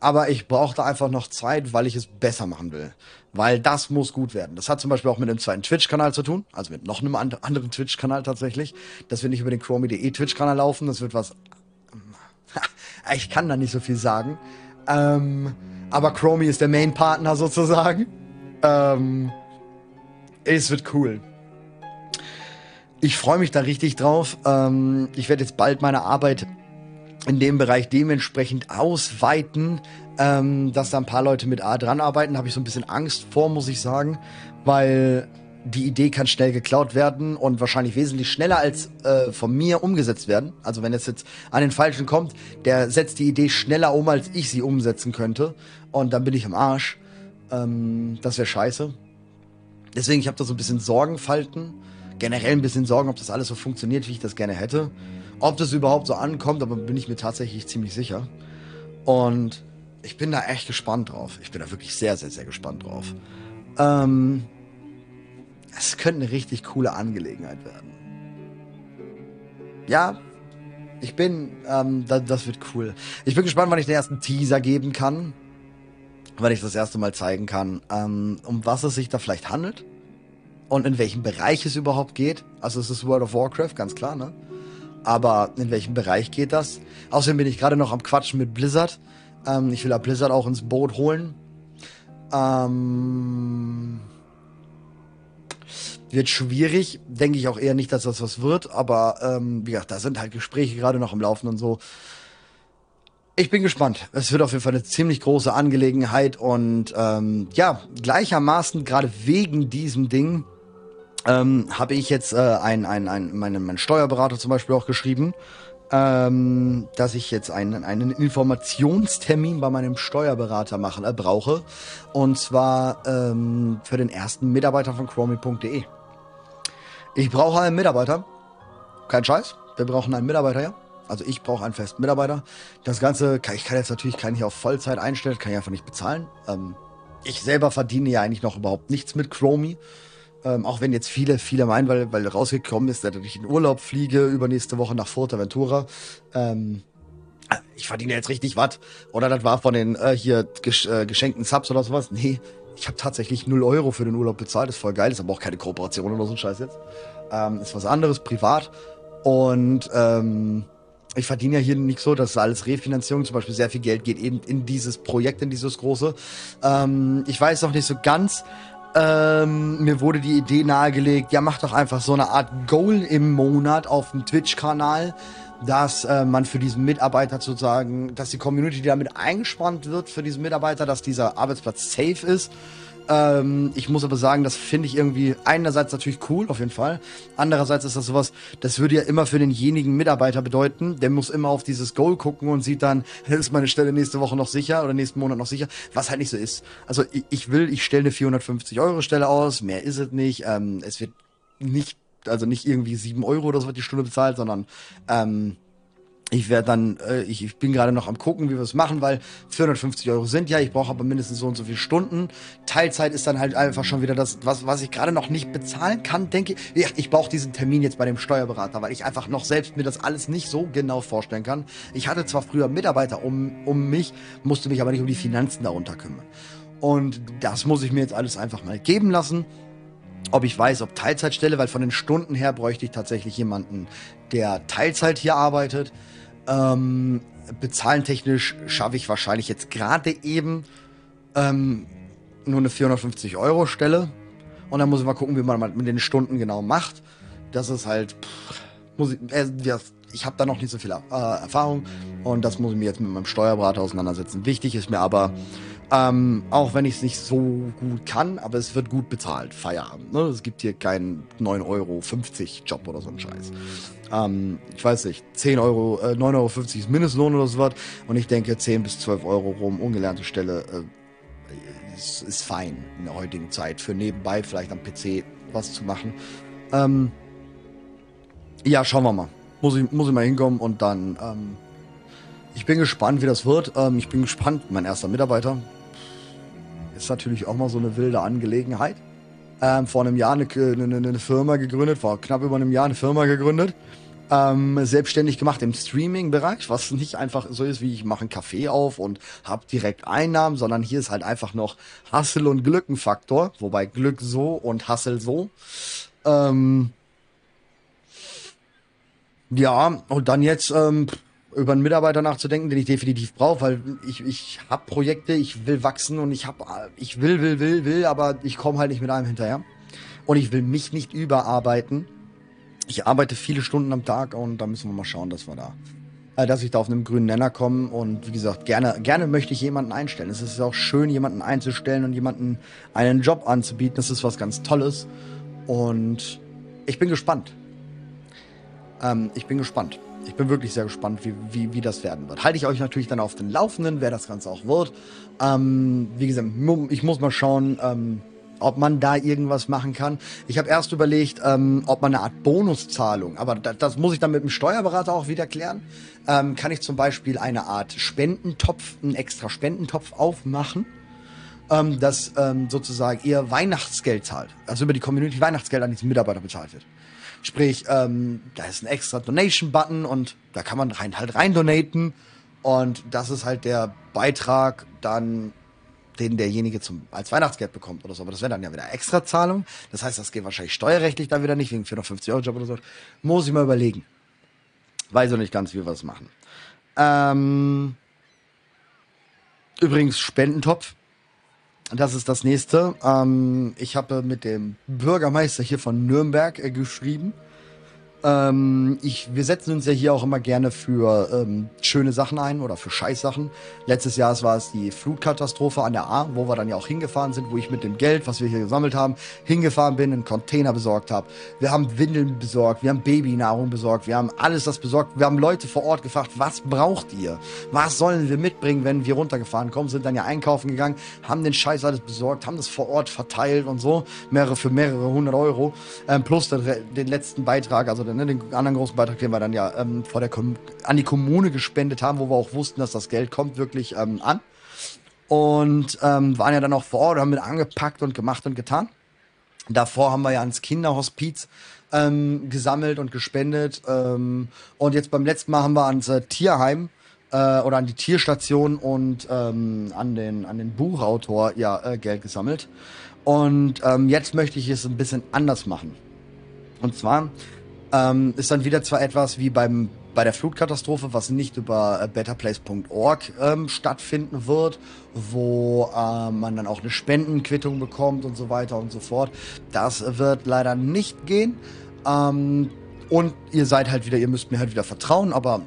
aber ich brauchte einfach noch Zeit, weil ich es besser machen will. Weil das muss gut werden. Das hat zum Beispiel auch mit einem zweiten Twitch-Kanal zu tun, also mit noch einem anderen Twitch-Kanal tatsächlich. Das wird nicht über den Chromie.de Twitch-Kanal laufen, das wird was. ich kann da nicht so viel sagen. Ähm, aber Chromie ist der Main-Partner sozusagen. Ähm, es wird cool. Ich freue mich da richtig drauf. Ähm, ich werde jetzt bald meine Arbeit in dem Bereich dementsprechend ausweiten, ähm, dass da ein paar Leute mit A dran arbeiten. Habe ich so ein bisschen Angst vor, muss ich sagen, weil die Idee kann schnell geklaut werden und wahrscheinlich wesentlich schneller als äh, von mir umgesetzt werden. Also wenn es jetzt an den Falschen kommt, der setzt die Idee schneller um, als ich sie umsetzen könnte. Und dann bin ich am Arsch. Ähm, das wäre scheiße. Deswegen, ich habe da so ein bisschen Sorgenfalten. Generell ein bisschen Sorgen, ob das alles so funktioniert, wie ich das gerne hätte. Ob das überhaupt so ankommt, aber bin ich mir tatsächlich ziemlich sicher. Und ich bin da echt gespannt drauf. Ich bin da wirklich sehr, sehr, sehr gespannt drauf. Ähm, es könnte eine richtig coole Angelegenheit werden. Ja, ich bin, ähm, das, das wird cool. Ich bin gespannt, wann ich den ersten Teaser geben kann. Wann ich das erste Mal zeigen kann, ähm, um was es sich da vielleicht handelt. Und in welchem Bereich es überhaupt geht. Also es ist World of Warcraft, ganz klar, ne? Aber in welchem Bereich geht das? Außerdem bin ich gerade noch am Quatschen mit Blizzard. Ähm, ich will da Blizzard auch ins Boot holen. Ähm, wird schwierig. Denke ich auch eher nicht, dass das was wird. Aber ähm, wie gesagt, da sind halt Gespräche gerade noch im Laufen und so. Ich bin gespannt. Es wird auf jeden Fall eine ziemlich große Angelegenheit und ähm, ja, gleichermaßen gerade wegen diesem Ding ähm, habe ich jetzt äh, ein, ein, ein, meinen mein Steuerberater zum Beispiel auch geschrieben, ähm, dass ich jetzt einen, einen Informationstermin bei meinem Steuerberater machen äh, brauche. Und zwar ähm, für den ersten Mitarbeiter von Chromie.de. Ich brauche einen Mitarbeiter. Kein Scheiß. Wir brauchen einen Mitarbeiter, ja. Also ich brauche einen festen Mitarbeiter. Das Ganze, kann, ich kann jetzt natürlich keinen hier auf Vollzeit einstellen, kann ich einfach nicht bezahlen. Ähm, ich selber verdiene ja eigentlich noch überhaupt nichts mit Chromie. Ähm, auch wenn jetzt viele, viele meinen, weil, weil rausgekommen ist, dass ich in Urlaub fliege, übernächste Woche nach Fuerteventura. Ähm, ich verdiene jetzt richtig was. Oder das war von den äh, hier gesch äh, geschenkten Subs oder sowas. Nee, ich habe tatsächlich 0 Euro für den Urlaub bezahlt. Das ist voll geil. Ist aber auch keine Kooperation oder so ein Scheiß jetzt. Ähm, ist was anderes, privat. Und ähm, ich verdiene ja hier nicht so, dass alles Refinanzierung, zum Beispiel sehr viel Geld geht eben in dieses Projekt, in dieses große. Ähm, ich weiß noch nicht so ganz, ähm, mir wurde die Idee nahegelegt, ja, mach doch einfach so eine Art Goal im Monat auf dem Twitch-Kanal, dass äh, man für diesen Mitarbeiter sozusagen, dass die Community damit eingespannt wird für diesen Mitarbeiter, dass dieser Arbeitsplatz safe ist. Ähm, ich muss aber sagen, das finde ich irgendwie einerseits natürlich cool, auf jeden Fall. Andererseits ist das sowas, das würde ja immer für denjenigen Mitarbeiter bedeuten. Der muss immer auf dieses Goal gucken und sieht dann, ist meine Stelle nächste Woche noch sicher oder nächsten Monat noch sicher, was halt nicht so ist. Also ich, ich will, ich stelle eine 450 Euro Stelle aus, mehr ist es nicht. Ähm, es wird nicht, also nicht irgendwie 7 Euro oder so wird die Stunde bezahlt, sondern ähm, ich werde dann, äh, ich, ich bin gerade noch am gucken, wie wir es machen, weil 450 Euro sind ja, ich brauche aber mindestens so und so viele Stunden. Teilzeit ist dann halt einfach schon wieder das, was, was ich gerade noch nicht bezahlen kann, denke ich. Ja, ich brauche diesen Termin jetzt bei dem Steuerberater, weil ich einfach noch selbst mir das alles nicht so genau vorstellen kann. Ich hatte zwar früher Mitarbeiter um, um mich, musste mich aber nicht um die Finanzen darunter kümmern. Und das muss ich mir jetzt alles einfach mal geben lassen ob ich weiß, ob Teilzeitstelle, weil von den Stunden her bräuchte ich tatsächlich jemanden, der Teilzeit hier arbeitet. Ähm, bezahlentechnisch schaffe ich wahrscheinlich jetzt gerade eben ähm, nur eine 450 Euro Stelle. Und dann muss ich mal gucken, wie man mit den Stunden genau macht. Das ist halt, pff, muss ich, äh, ich habe da noch nicht so viel äh, Erfahrung und das muss ich mir jetzt mit meinem Steuerberater auseinandersetzen. Wichtig ist mir aber, ähm, auch wenn ich es nicht so gut kann, aber es wird gut bezahlt. Feierabend. Ne? Es gibt hier keinen 9,50 Euro Job oder so ein Scheiß. Ähm, ich weiß nicht, 10 Euro, äh, 9,50 Euro ist Mindestlohn oder so was. Und ich denke, 10 bis 12 Euro rum, ungelernte Stelle, äh, ist, ist fein in der heutigen Zeit. Für nebenbei vielleicht am PC was zu machen. Ähm, ja, schauen wir mal. Muss ich, muss ich mal hinkommen und dann. Ähm, ich bin gespannt, wie das wird. Ähm, ich bin gespannt. Mein erster Mitarbeiter ist natürlich auch mal so eine wilde Angelegenheit. Ähm, vor einem Jahr eine, eine, eine, Firma gegründet, vor knapp über einem Jahr eine Firma gegründet. Ähm, selbstständig gemacht im Streaming-Bereich, was nicht einfach so ist, wie ich mache einen Kaffee auf und habe direkt Einnahmen, sondern hier ist halt einfach noch Hustle und Glück ein Faktor, wobei Glück so und Hustle so. Ähm, ja, und dann jetzt ähm, über einen Mitarbeiter nachzudenken, den ich definitiv brauche, weil ich, ich habe Projekte, ich will wachsen und ich habe, ich will, will, will, will, aber ich komme halt nicht mit einem hinterher. Und ich will mich nicht überarbeiten. Ich arbeite viele Stunden am Tag und da müssen wir mal schauen, dass wir da, äh, dass ich da auf einem grünen Nenner komme. Und wie gesagt, gerne, gerne möchte ich jemanden einstellen. Es ist auch schön, jemanden einzustellen und jemanden einen Job anzubieten. Das ist was ganz Tolles. Und ich bin gespannt. Ähm, ich bin gespannt. Ich bin wirklich sehr gespannt, wie, wie, wie das werden wird. Halte ich euch natürlich dann auf den Laufenden, wer das Ganze auch wird. Ähm, wie gesagt, ich muss mal schauen, ähm, ob man da irgendwas machen kann. Ich habe erst überlegt, ähm, ob man eine Art Bonuszahlung, aber das, das, muss ich dann mit dem Steuerberater auch wieder klären. Ähm, kann ich zum Beispiel eine Art Spendentopf, einen extra Spendentopf aufmachen, ähm, dass ähm, sozusagen ihr Weihnachtsgeld zahlt, also über die Community Weihnachtsgeld an diesen Mitarbeiter bezahlt wird. Sprich, ähm, da ist ein extra Donation-Button und da kann man rein, halt rein donaten. Und das ist halt der Beitrag dann, den derjenige zum, als Weihnachtsgeld bekommt oder so. Aber das wäre dann ja wieder Extrazahlung. Das heißt, das geht wahrscheinlich steuerrechtlich dann wieder nicht, wegen 450 Euro Job oder so. Muss ich mal überlegen. Weiß auch nicht ganz, wie wir das machen. Ähm, übrigens, Spendentopf das ist das nächste. Ähm, ich habe mit dem Bürgermeister hier von Nürnberg äh, geschrieben. Ähm, ich, wir setzen uns ja hier auch immer gerne für ähm, schöne Sachen ein oder für Scheißsachen. Letztes Jahr war es die Flutkatastrophe an der A, wo wir dann ja auch hingefahren sind, wo ich mit dem Geld, was wir hier gesammelt haben, hingefahren bin, einen Container besorgt habe. Wir haben Windeln besorgt, wir haben Babynahrung besorgt, wir haben alles das besorgt. Wir haben Leute vor Ort gefragt, was braucht ihr? Was sollen wir mitbringen, wenn wir runtergefahren kommen? Sind dann ja einkaufen gegangen, haben den Scheiß alles besorgt, haben das vor Ort verteilt und so. Mehrere für mehrere hundert Euro. Ähm, plus den, den letzten Beitrag, also den ne, den anderen großen Beitrag, den wir dann ja ähm, vor der an die Kommune gespendet haben, wo wir auch wussten, dass das Geld kommt wirklich ähm, an. Und ähm, waren ja dann auch vor Ort, haben mit angepackt und gemacht und getan. Davor haben wir ja ans Kinderhospiz ähm, gesammelt und gespendet. Ähm, und jetzt beim letzten Mal haben wir ans äh, Tierheim äh, oder an die Tierstation und ähm, an, den, an den Buchautor ja äh, Geld gesammelt. Und ähm, jetzt möchte ich es ein bisschen anders machen. Und zwar ähm, ist dann wieder zwar etwas wie beim bei der Flutkatastrophe, was nicht über äh, betterplace.org ähm, stattfinden wird, wo äh, man dann auch eine Spendenquittung bekommt und so weiter und so fort. Das wird leider nicht gehen. Ähm, und ihr seid halt wieder, ihr müsst mir halt wieder vertrauen, aber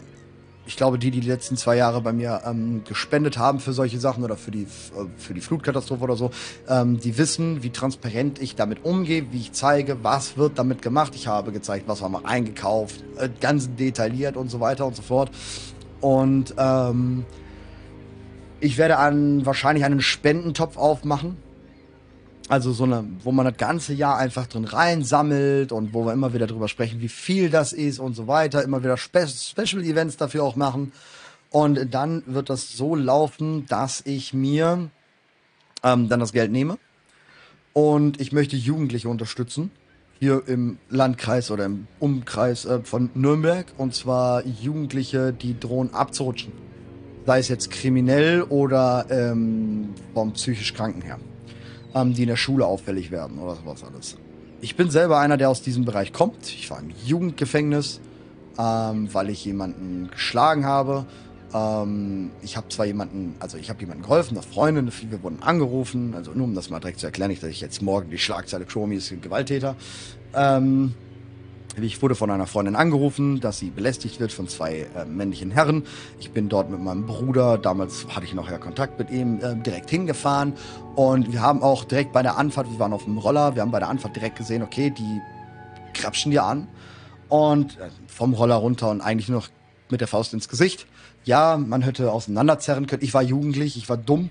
ich glaube, die, die die letzten zwei Jahre bei mir ähm, gespendet haben für solche Sachen oder für die, äh, für die Flutkatastrophe oder so, ähm, die wissen, wie transparent ich damit umgehe, wie ich zeige, was wird damit gemacht. Ich habe gezeigt, was haben wir eingekauft, äh, ganz detailliert und so weiter und so fort. Und ähm, ich werde an, wahrscheinlich einen Spendentopf aufmachen also so eine, wo man das ganze Jahr einfach drin reinsammelt und wo wir immer wieder drüber sprechen, wie viel das ist und so weiter, immer wieder Spe Special Events dafür auch machen. Und dann wird das so laufen, dass ich mir ähm, dann das Geld nehme und ich möchte Jugendliche unterstützen. Hier im Landkreis oder im Umkreis äh, von Nürnberg. Und zwar Jugendliche, die drohen abzurutschen. Sei es jetzt kriminell oder ähm, vom psychisch Kranken her ähm, die in der Schule auffällig werden oder sowas alles. Ich bin selber einer, der aus diesem Bereich kommt. Ich war im Jugendgefängnis, ähm, weil ich jemanden geschlagen habe. Ähm, ich habe zwar jemanden, also ich habe jemanden geholfen, eine Freundin, wir wurden angerufen, also nur um das mal direkt zu erklären, nicht, dass ich jetzt morgen die Schlagzeile Chromie ist Gewalttäter. Ähm, ich wurde von einer Freundin angerufen, dass sie belästigt wird von zwei äh, männlichen Herren. Ich bin dort mit meinem Bruder, damals hatte ich noch ja Kontakt mit ihm, äh, direkt hingefahren. Und wir haben auch direkt bei der Anfahrt, wir waren auf dem Roller, wir haben bei der Anfahrt direkt gesehen, okay, die krapschen dir an. Und äh, vom Roller runter und eigentlich noch mit der Faust ins Gesicht. Ja, man hätte auseinanderzerren können. Ich war jugendlich, ich war dumm.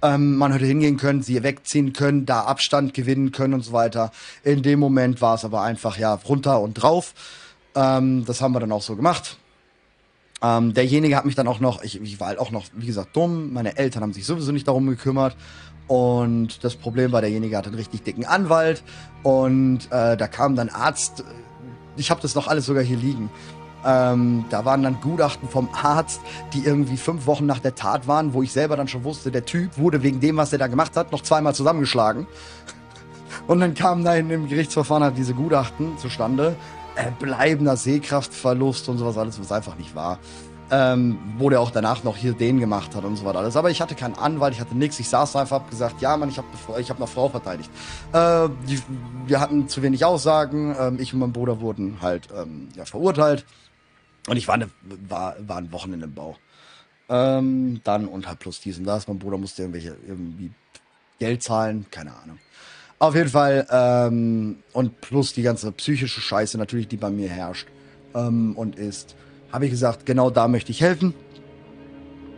Ähm, man hätte hingehen können, sie wegziehen können, da Abstand gewinnen können und so weiter. In dem Moment war es aber einfach ja runter und drauf. Ähm, das haben wir dann auch so gemacht. Ähm, derjenige hat mich dann auch noch, ich, ich war halt auch noch, wie gesagt, dumm. Meine Eltern haben sich sowieso nicht darum gekümmert. Und das Problem war, derjenige hatte einen richtig dicken Anwalt. Und äh, da kam dann Arzt. Ich habe das noch alles sogar hier liegen. Ähm, da waren dann Gutachten vom Arzt, die irgendwie fünf Wochen nach der Tat waren, wo ich selber dann schon wusste, der Typ wurde wegen dem, was er da gemacht hat, noch zweimal zusammengeschlagen. Und dann kamen da in dem Gerichtsverfahren halt diese Gutachten zustande. Äh, bleibender Sehkraftverlust und sowas alles, was einfach nicht war. Ähm, wo der auch danach noch hier den gemacht hat und so weiter alles. Aber ich hatte keinen Anwalt, ich hatte nichts. Ich saß einfach, hab gesagt, ja, Mann, ich habe ich hab eine Frau verteidigt. Äh, die, wir hatten zu wenig Aussagen. Ähm, ich und mein Bruder wurden halt ähm, ja, verurteilt. Und ich war, eine, war, war ein Wochenende im Bau. Ähm, dann und halt plus dies und das. Mein Bruder musste irgendwelche irgendwie Geld zahlen, keine Ahnung. Auf jeden Fall, ähm, und plus die ganze psychische Scheiße natürlich, die bei mir herrscht ähm, und ist, habe ich gesagt, genau da möchte ich helfen.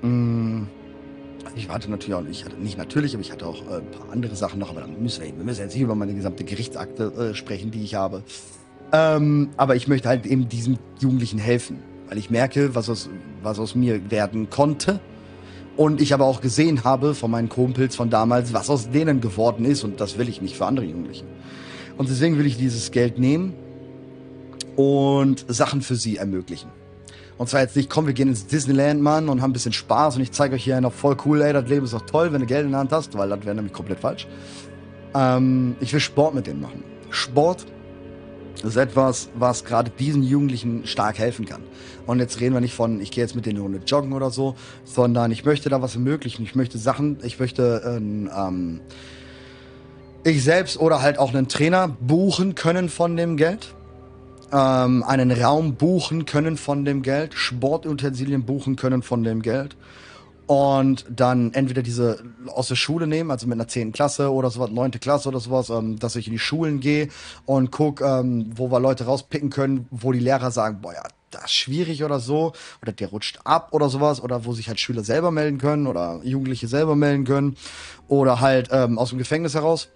Mm, ich hatte natürlich auch, ich hatte nicht natürlich, aber ich hatte auch äh, ein paar andere Sachen noch, aber dann müssen wir, wir müssen jetzt nicht über meine gesamte Gerichtsakte äh, sprechen, die ich habe. Ähm, aber ich möchte halt eben diesen Jugendlichen helfen, weil ich merke, was aus, was aus mir werden konnte. Und ich aber auch gesehen habe von meinen Kumpels von damals, was aus denen geworden ist. Und das will ich nicht für andere Jugendliche. Und deswegen will ich dieses Geld nehmen und Sachen für sie ermöglichen. Und zwar jetzt nicht, komm, wir gehen ins Disneyland, Mann, und haben ein bisschen Spaß und ich zeige euch hier noch voll cool, ey, das Leben ist doch toll, wenn du Geld in der Hand hast, weil das wäre nämlich komplett falsch. Ähm, ich will Sport mit denen machen. Sport das ist etwas, was gerade diesen Jugendlichen stark helfen kann. Und jetzt reden wir nicht von, ich gehe jetzt mit denen Runde joggen oder so, sondern ich möchte da was ermöglichen. Ich möchte Sachen, ich möchte äh, ähm, ich selbst oder halt auch einen Trainer buchen können von dem Geld. Ähm, einen Raum buchen können von dem Geld, Sportutensilien buchen können von dem Geld und dann entweder diese aus der Schule nehmen, also mit einer 10. Klasse oder sowas, 9. Klasse oder sowas, ähm, dass ich in die Schulen gehe und guck, ähm, wo wir Leute rauspicken können, wo die Lehrer sagen, boah ja, das ist schwierig oder so, oder der rutscht ab oder sowas, oder wo sich halt Schüler selber melden können oder Jugendliche selber melden können, oder halt ähm, aus dem Gefängnis heraus.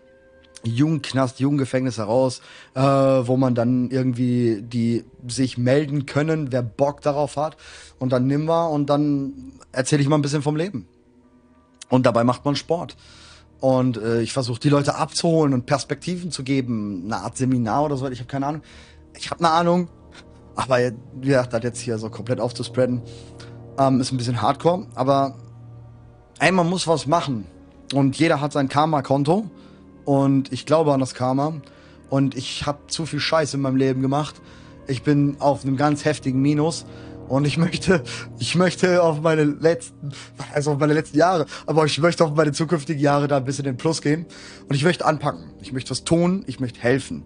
Jugendknast, Jugendgefängnis heraus, äh, wo man dann irgendwie die sich melden können, wer Bock darauf hat. Und dann nimm wir und dann erzähle ich mal ein bisschen vom Leben. Und dabei macht man Sport. Und äh, ich versuche die Leute abzuholen und Perspektiven zu geben, eine Art Seminar oder so. Ich habe keine Ahnung. Ich habe eine Ahnung, aber wie gesagt, das jetzt hier so komplett aufzuspreaden, ähm, ist ein bisschen Hardcore. Aber ey, man muss was machen. Und jeder hat sein Karma-Konto. Und ich glaube an das Karma. Und ich habe zu viel Scheiß in meinem Leben gemacht. Ich bin auf einem ganz heftigen Minus. Und ich möchte, ich möchte auf meine letzten, also auf meine letzten Jahre, aber ich möchte auf meine zukünftigen Jahre da ein bisschen in den Plus gehen. Und ich möchte anpacken. Ich möchte was tun. Ich möchte helfen.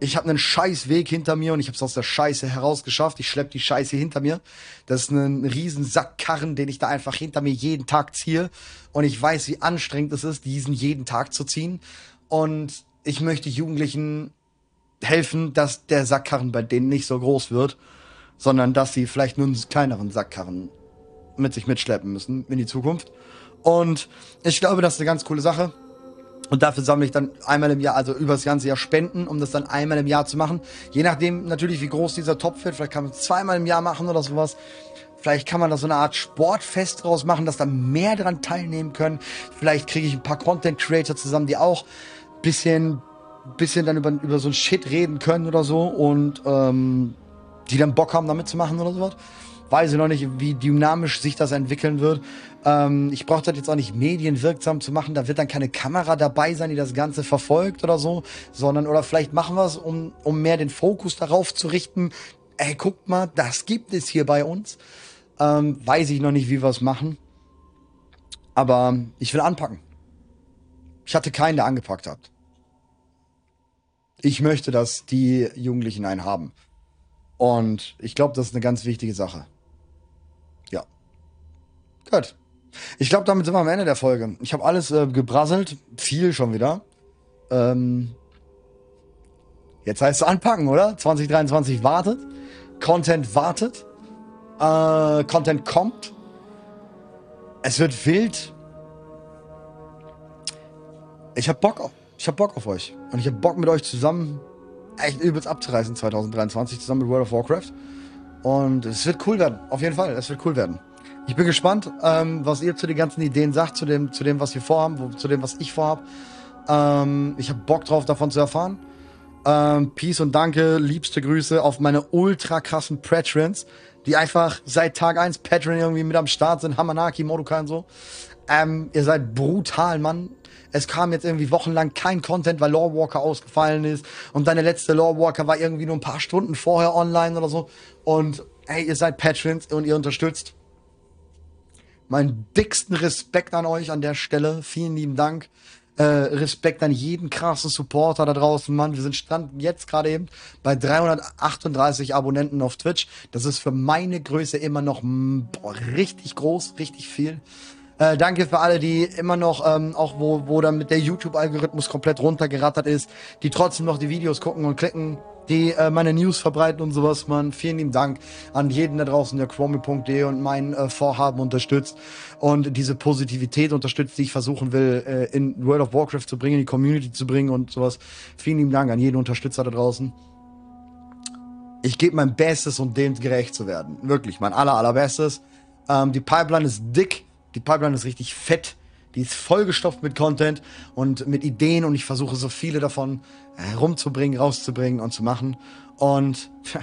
ich habe einen scheiß Weg hinter mir und ich habe es aus der Scheiße herausgeschafft. Ich schlepp die Scheiße hinter mir. Das ist ein riesen Sackkarren, den ich da einfach hinter mir jeden Tag ziehe. Und ich weiß, wie anstrengend es ist, diesen jeden Tag zu ziehen. Und ich möchte Jugendlichen helfen, dass der Sackkarren bei denen nicht so groß wird, sondern dass sie vielleicht nur einen kleineren Sackkarren mit sich mitschleppen müssen in die Zukunft. Und ich glaube, das ist eine ganz coole Sache. Und dafür sammle ich dann einmal im Jahr, also über das ganze Jahr Spenden, um das dann einmal im Jahr zu machen. Je nachdem natürlich, wie groß dieser Topf wird. Vielleicht kann man es zweimal im Jahr machen oder sowas. Vielleicht kann man da so eine Art Sportfest draus machen, dass da mehr dran teilnehmen können. Vielleicht kriege ich ein paar Content Creator zusammen, die auch bisschen, bisschen dann über, über so ein Shit reden können oder so und ähm, die dann Bock haben, damit zu machen oder sowas. Weiß ich noch nicht, wie dynamisch sich das entwickeln wird. Ähm, ich brauche das jetzt auch nicht medienwirksam zu machen. Da wird dann keine Kamera dabei sein, die das Ganze verfolgt oder so, sondern oder vielleicht machen wir es, um, um mehr den Fokus darauf zu richten. Ey, guckt mal, das gibt es hier bei uns. Ähm, weiß ich noch nicht, wie wir es machen. Aber ich will anpacken. Ich hatte keinen, der angepackt hat. Ich möchte, dass die Jugendlichen einen haben. Und ich glaube, das ist eine ganz wichtige Sache. Ja. Gut. Ich glaube, damit sind wir am Ende der Folge. Ich habe alles äh, gebrasselt. Viel schon wieder. Ähm, jetzt heißt es anpacken, oder? 2023 wartet. Content wartet. Äh, Content kommt. Es wird wild. Ich hab Bock auf, ich hab Bock auf euch. Und ich hab Bock mit euch zusammen echt übelst abzureißen 2023 zusammen mit World of Warcraft. Und es wird cool werden. Auf jeden Fall. Es wird cool werden. Ich bin gespannt, ähm, was ihr zu den ganzen Ideen sagt, zu dem, zu dem, was wir vorhaben, wo, zu dem, was ich vorhab. Ähm, ich habe Bock drauf, davon zu erfahren. Ähm, Peace und Danke, liebste Grüße auf meine ultra krassen Patrons, die einfach seit Tag 1 Patreon irgendwie mit am Start sind, Hamanaki, Modokai und so. Ähm, ihr seid brutal, Mann. Es kam jetzt irgendwie wochenlang kein Content, weil Lawwalker ausgefallen ist. Und deine letzte Lawwalker war irgendwie nur ein paar Stunden vorher online oder so. Und hey, ihr seid Patrons und ihr unterstützt. Meinen dicksten Respekt an euch an der Stelle. Vielen lieben Dank. Äh, Respekt an jeden krassen Supporter da draußen, Mann. Wir sind standen jetzt gerade eben bei 338 Abonnenten auf Twitch. Das ist für meine Größe immer noch boah, richtig groß, richtig viel. Äh, danke für alle, die immer noch, ähm, auch wo, wo dann mit der YouTube-Algorithmus komplett runtergerattert ist, die trotzdem noch die Videos gucken und klicken, die äh, meine News verbreiten und sowas, man. Vielen lieben Dank an jeden da draußen, der chromie.de und mein äh, Vorhaben unterstützt und diese Positivität unterstützt, die ich versuchen will, äh, in World of Warcraft zu bringen, in die Community zu bringen und sowas. Vielen lieben Dank an jeden Unterstützer da draußen. Ich gebe mein Bestes, um dem gerecht zu werden. Wirklich, mein aller, allerbestes. Ähm, die Pipeline ist dick. Die Pipeline ist richtig fett. Die ist vollgestopft mit Content und mit Ideen und ich versuche so viele davon herumzubringen, rauszubringen und zu machen. Und ja,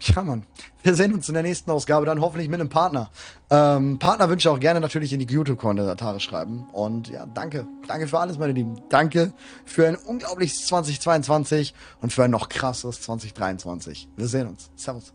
ja, Mann. Wir sehen uns in der nächsten Ausgabe dann hoffentlich mit einem Partner. Ähm, Partnerwünsche auch gerne natürlich in die YouTube-Kommentare schreiben. Und ja, danke. Danke für alles, meine Lieben. Danke für ein unglaubliches 2022 und für ein noch krasses 2023. Wir sehen uns. Servus.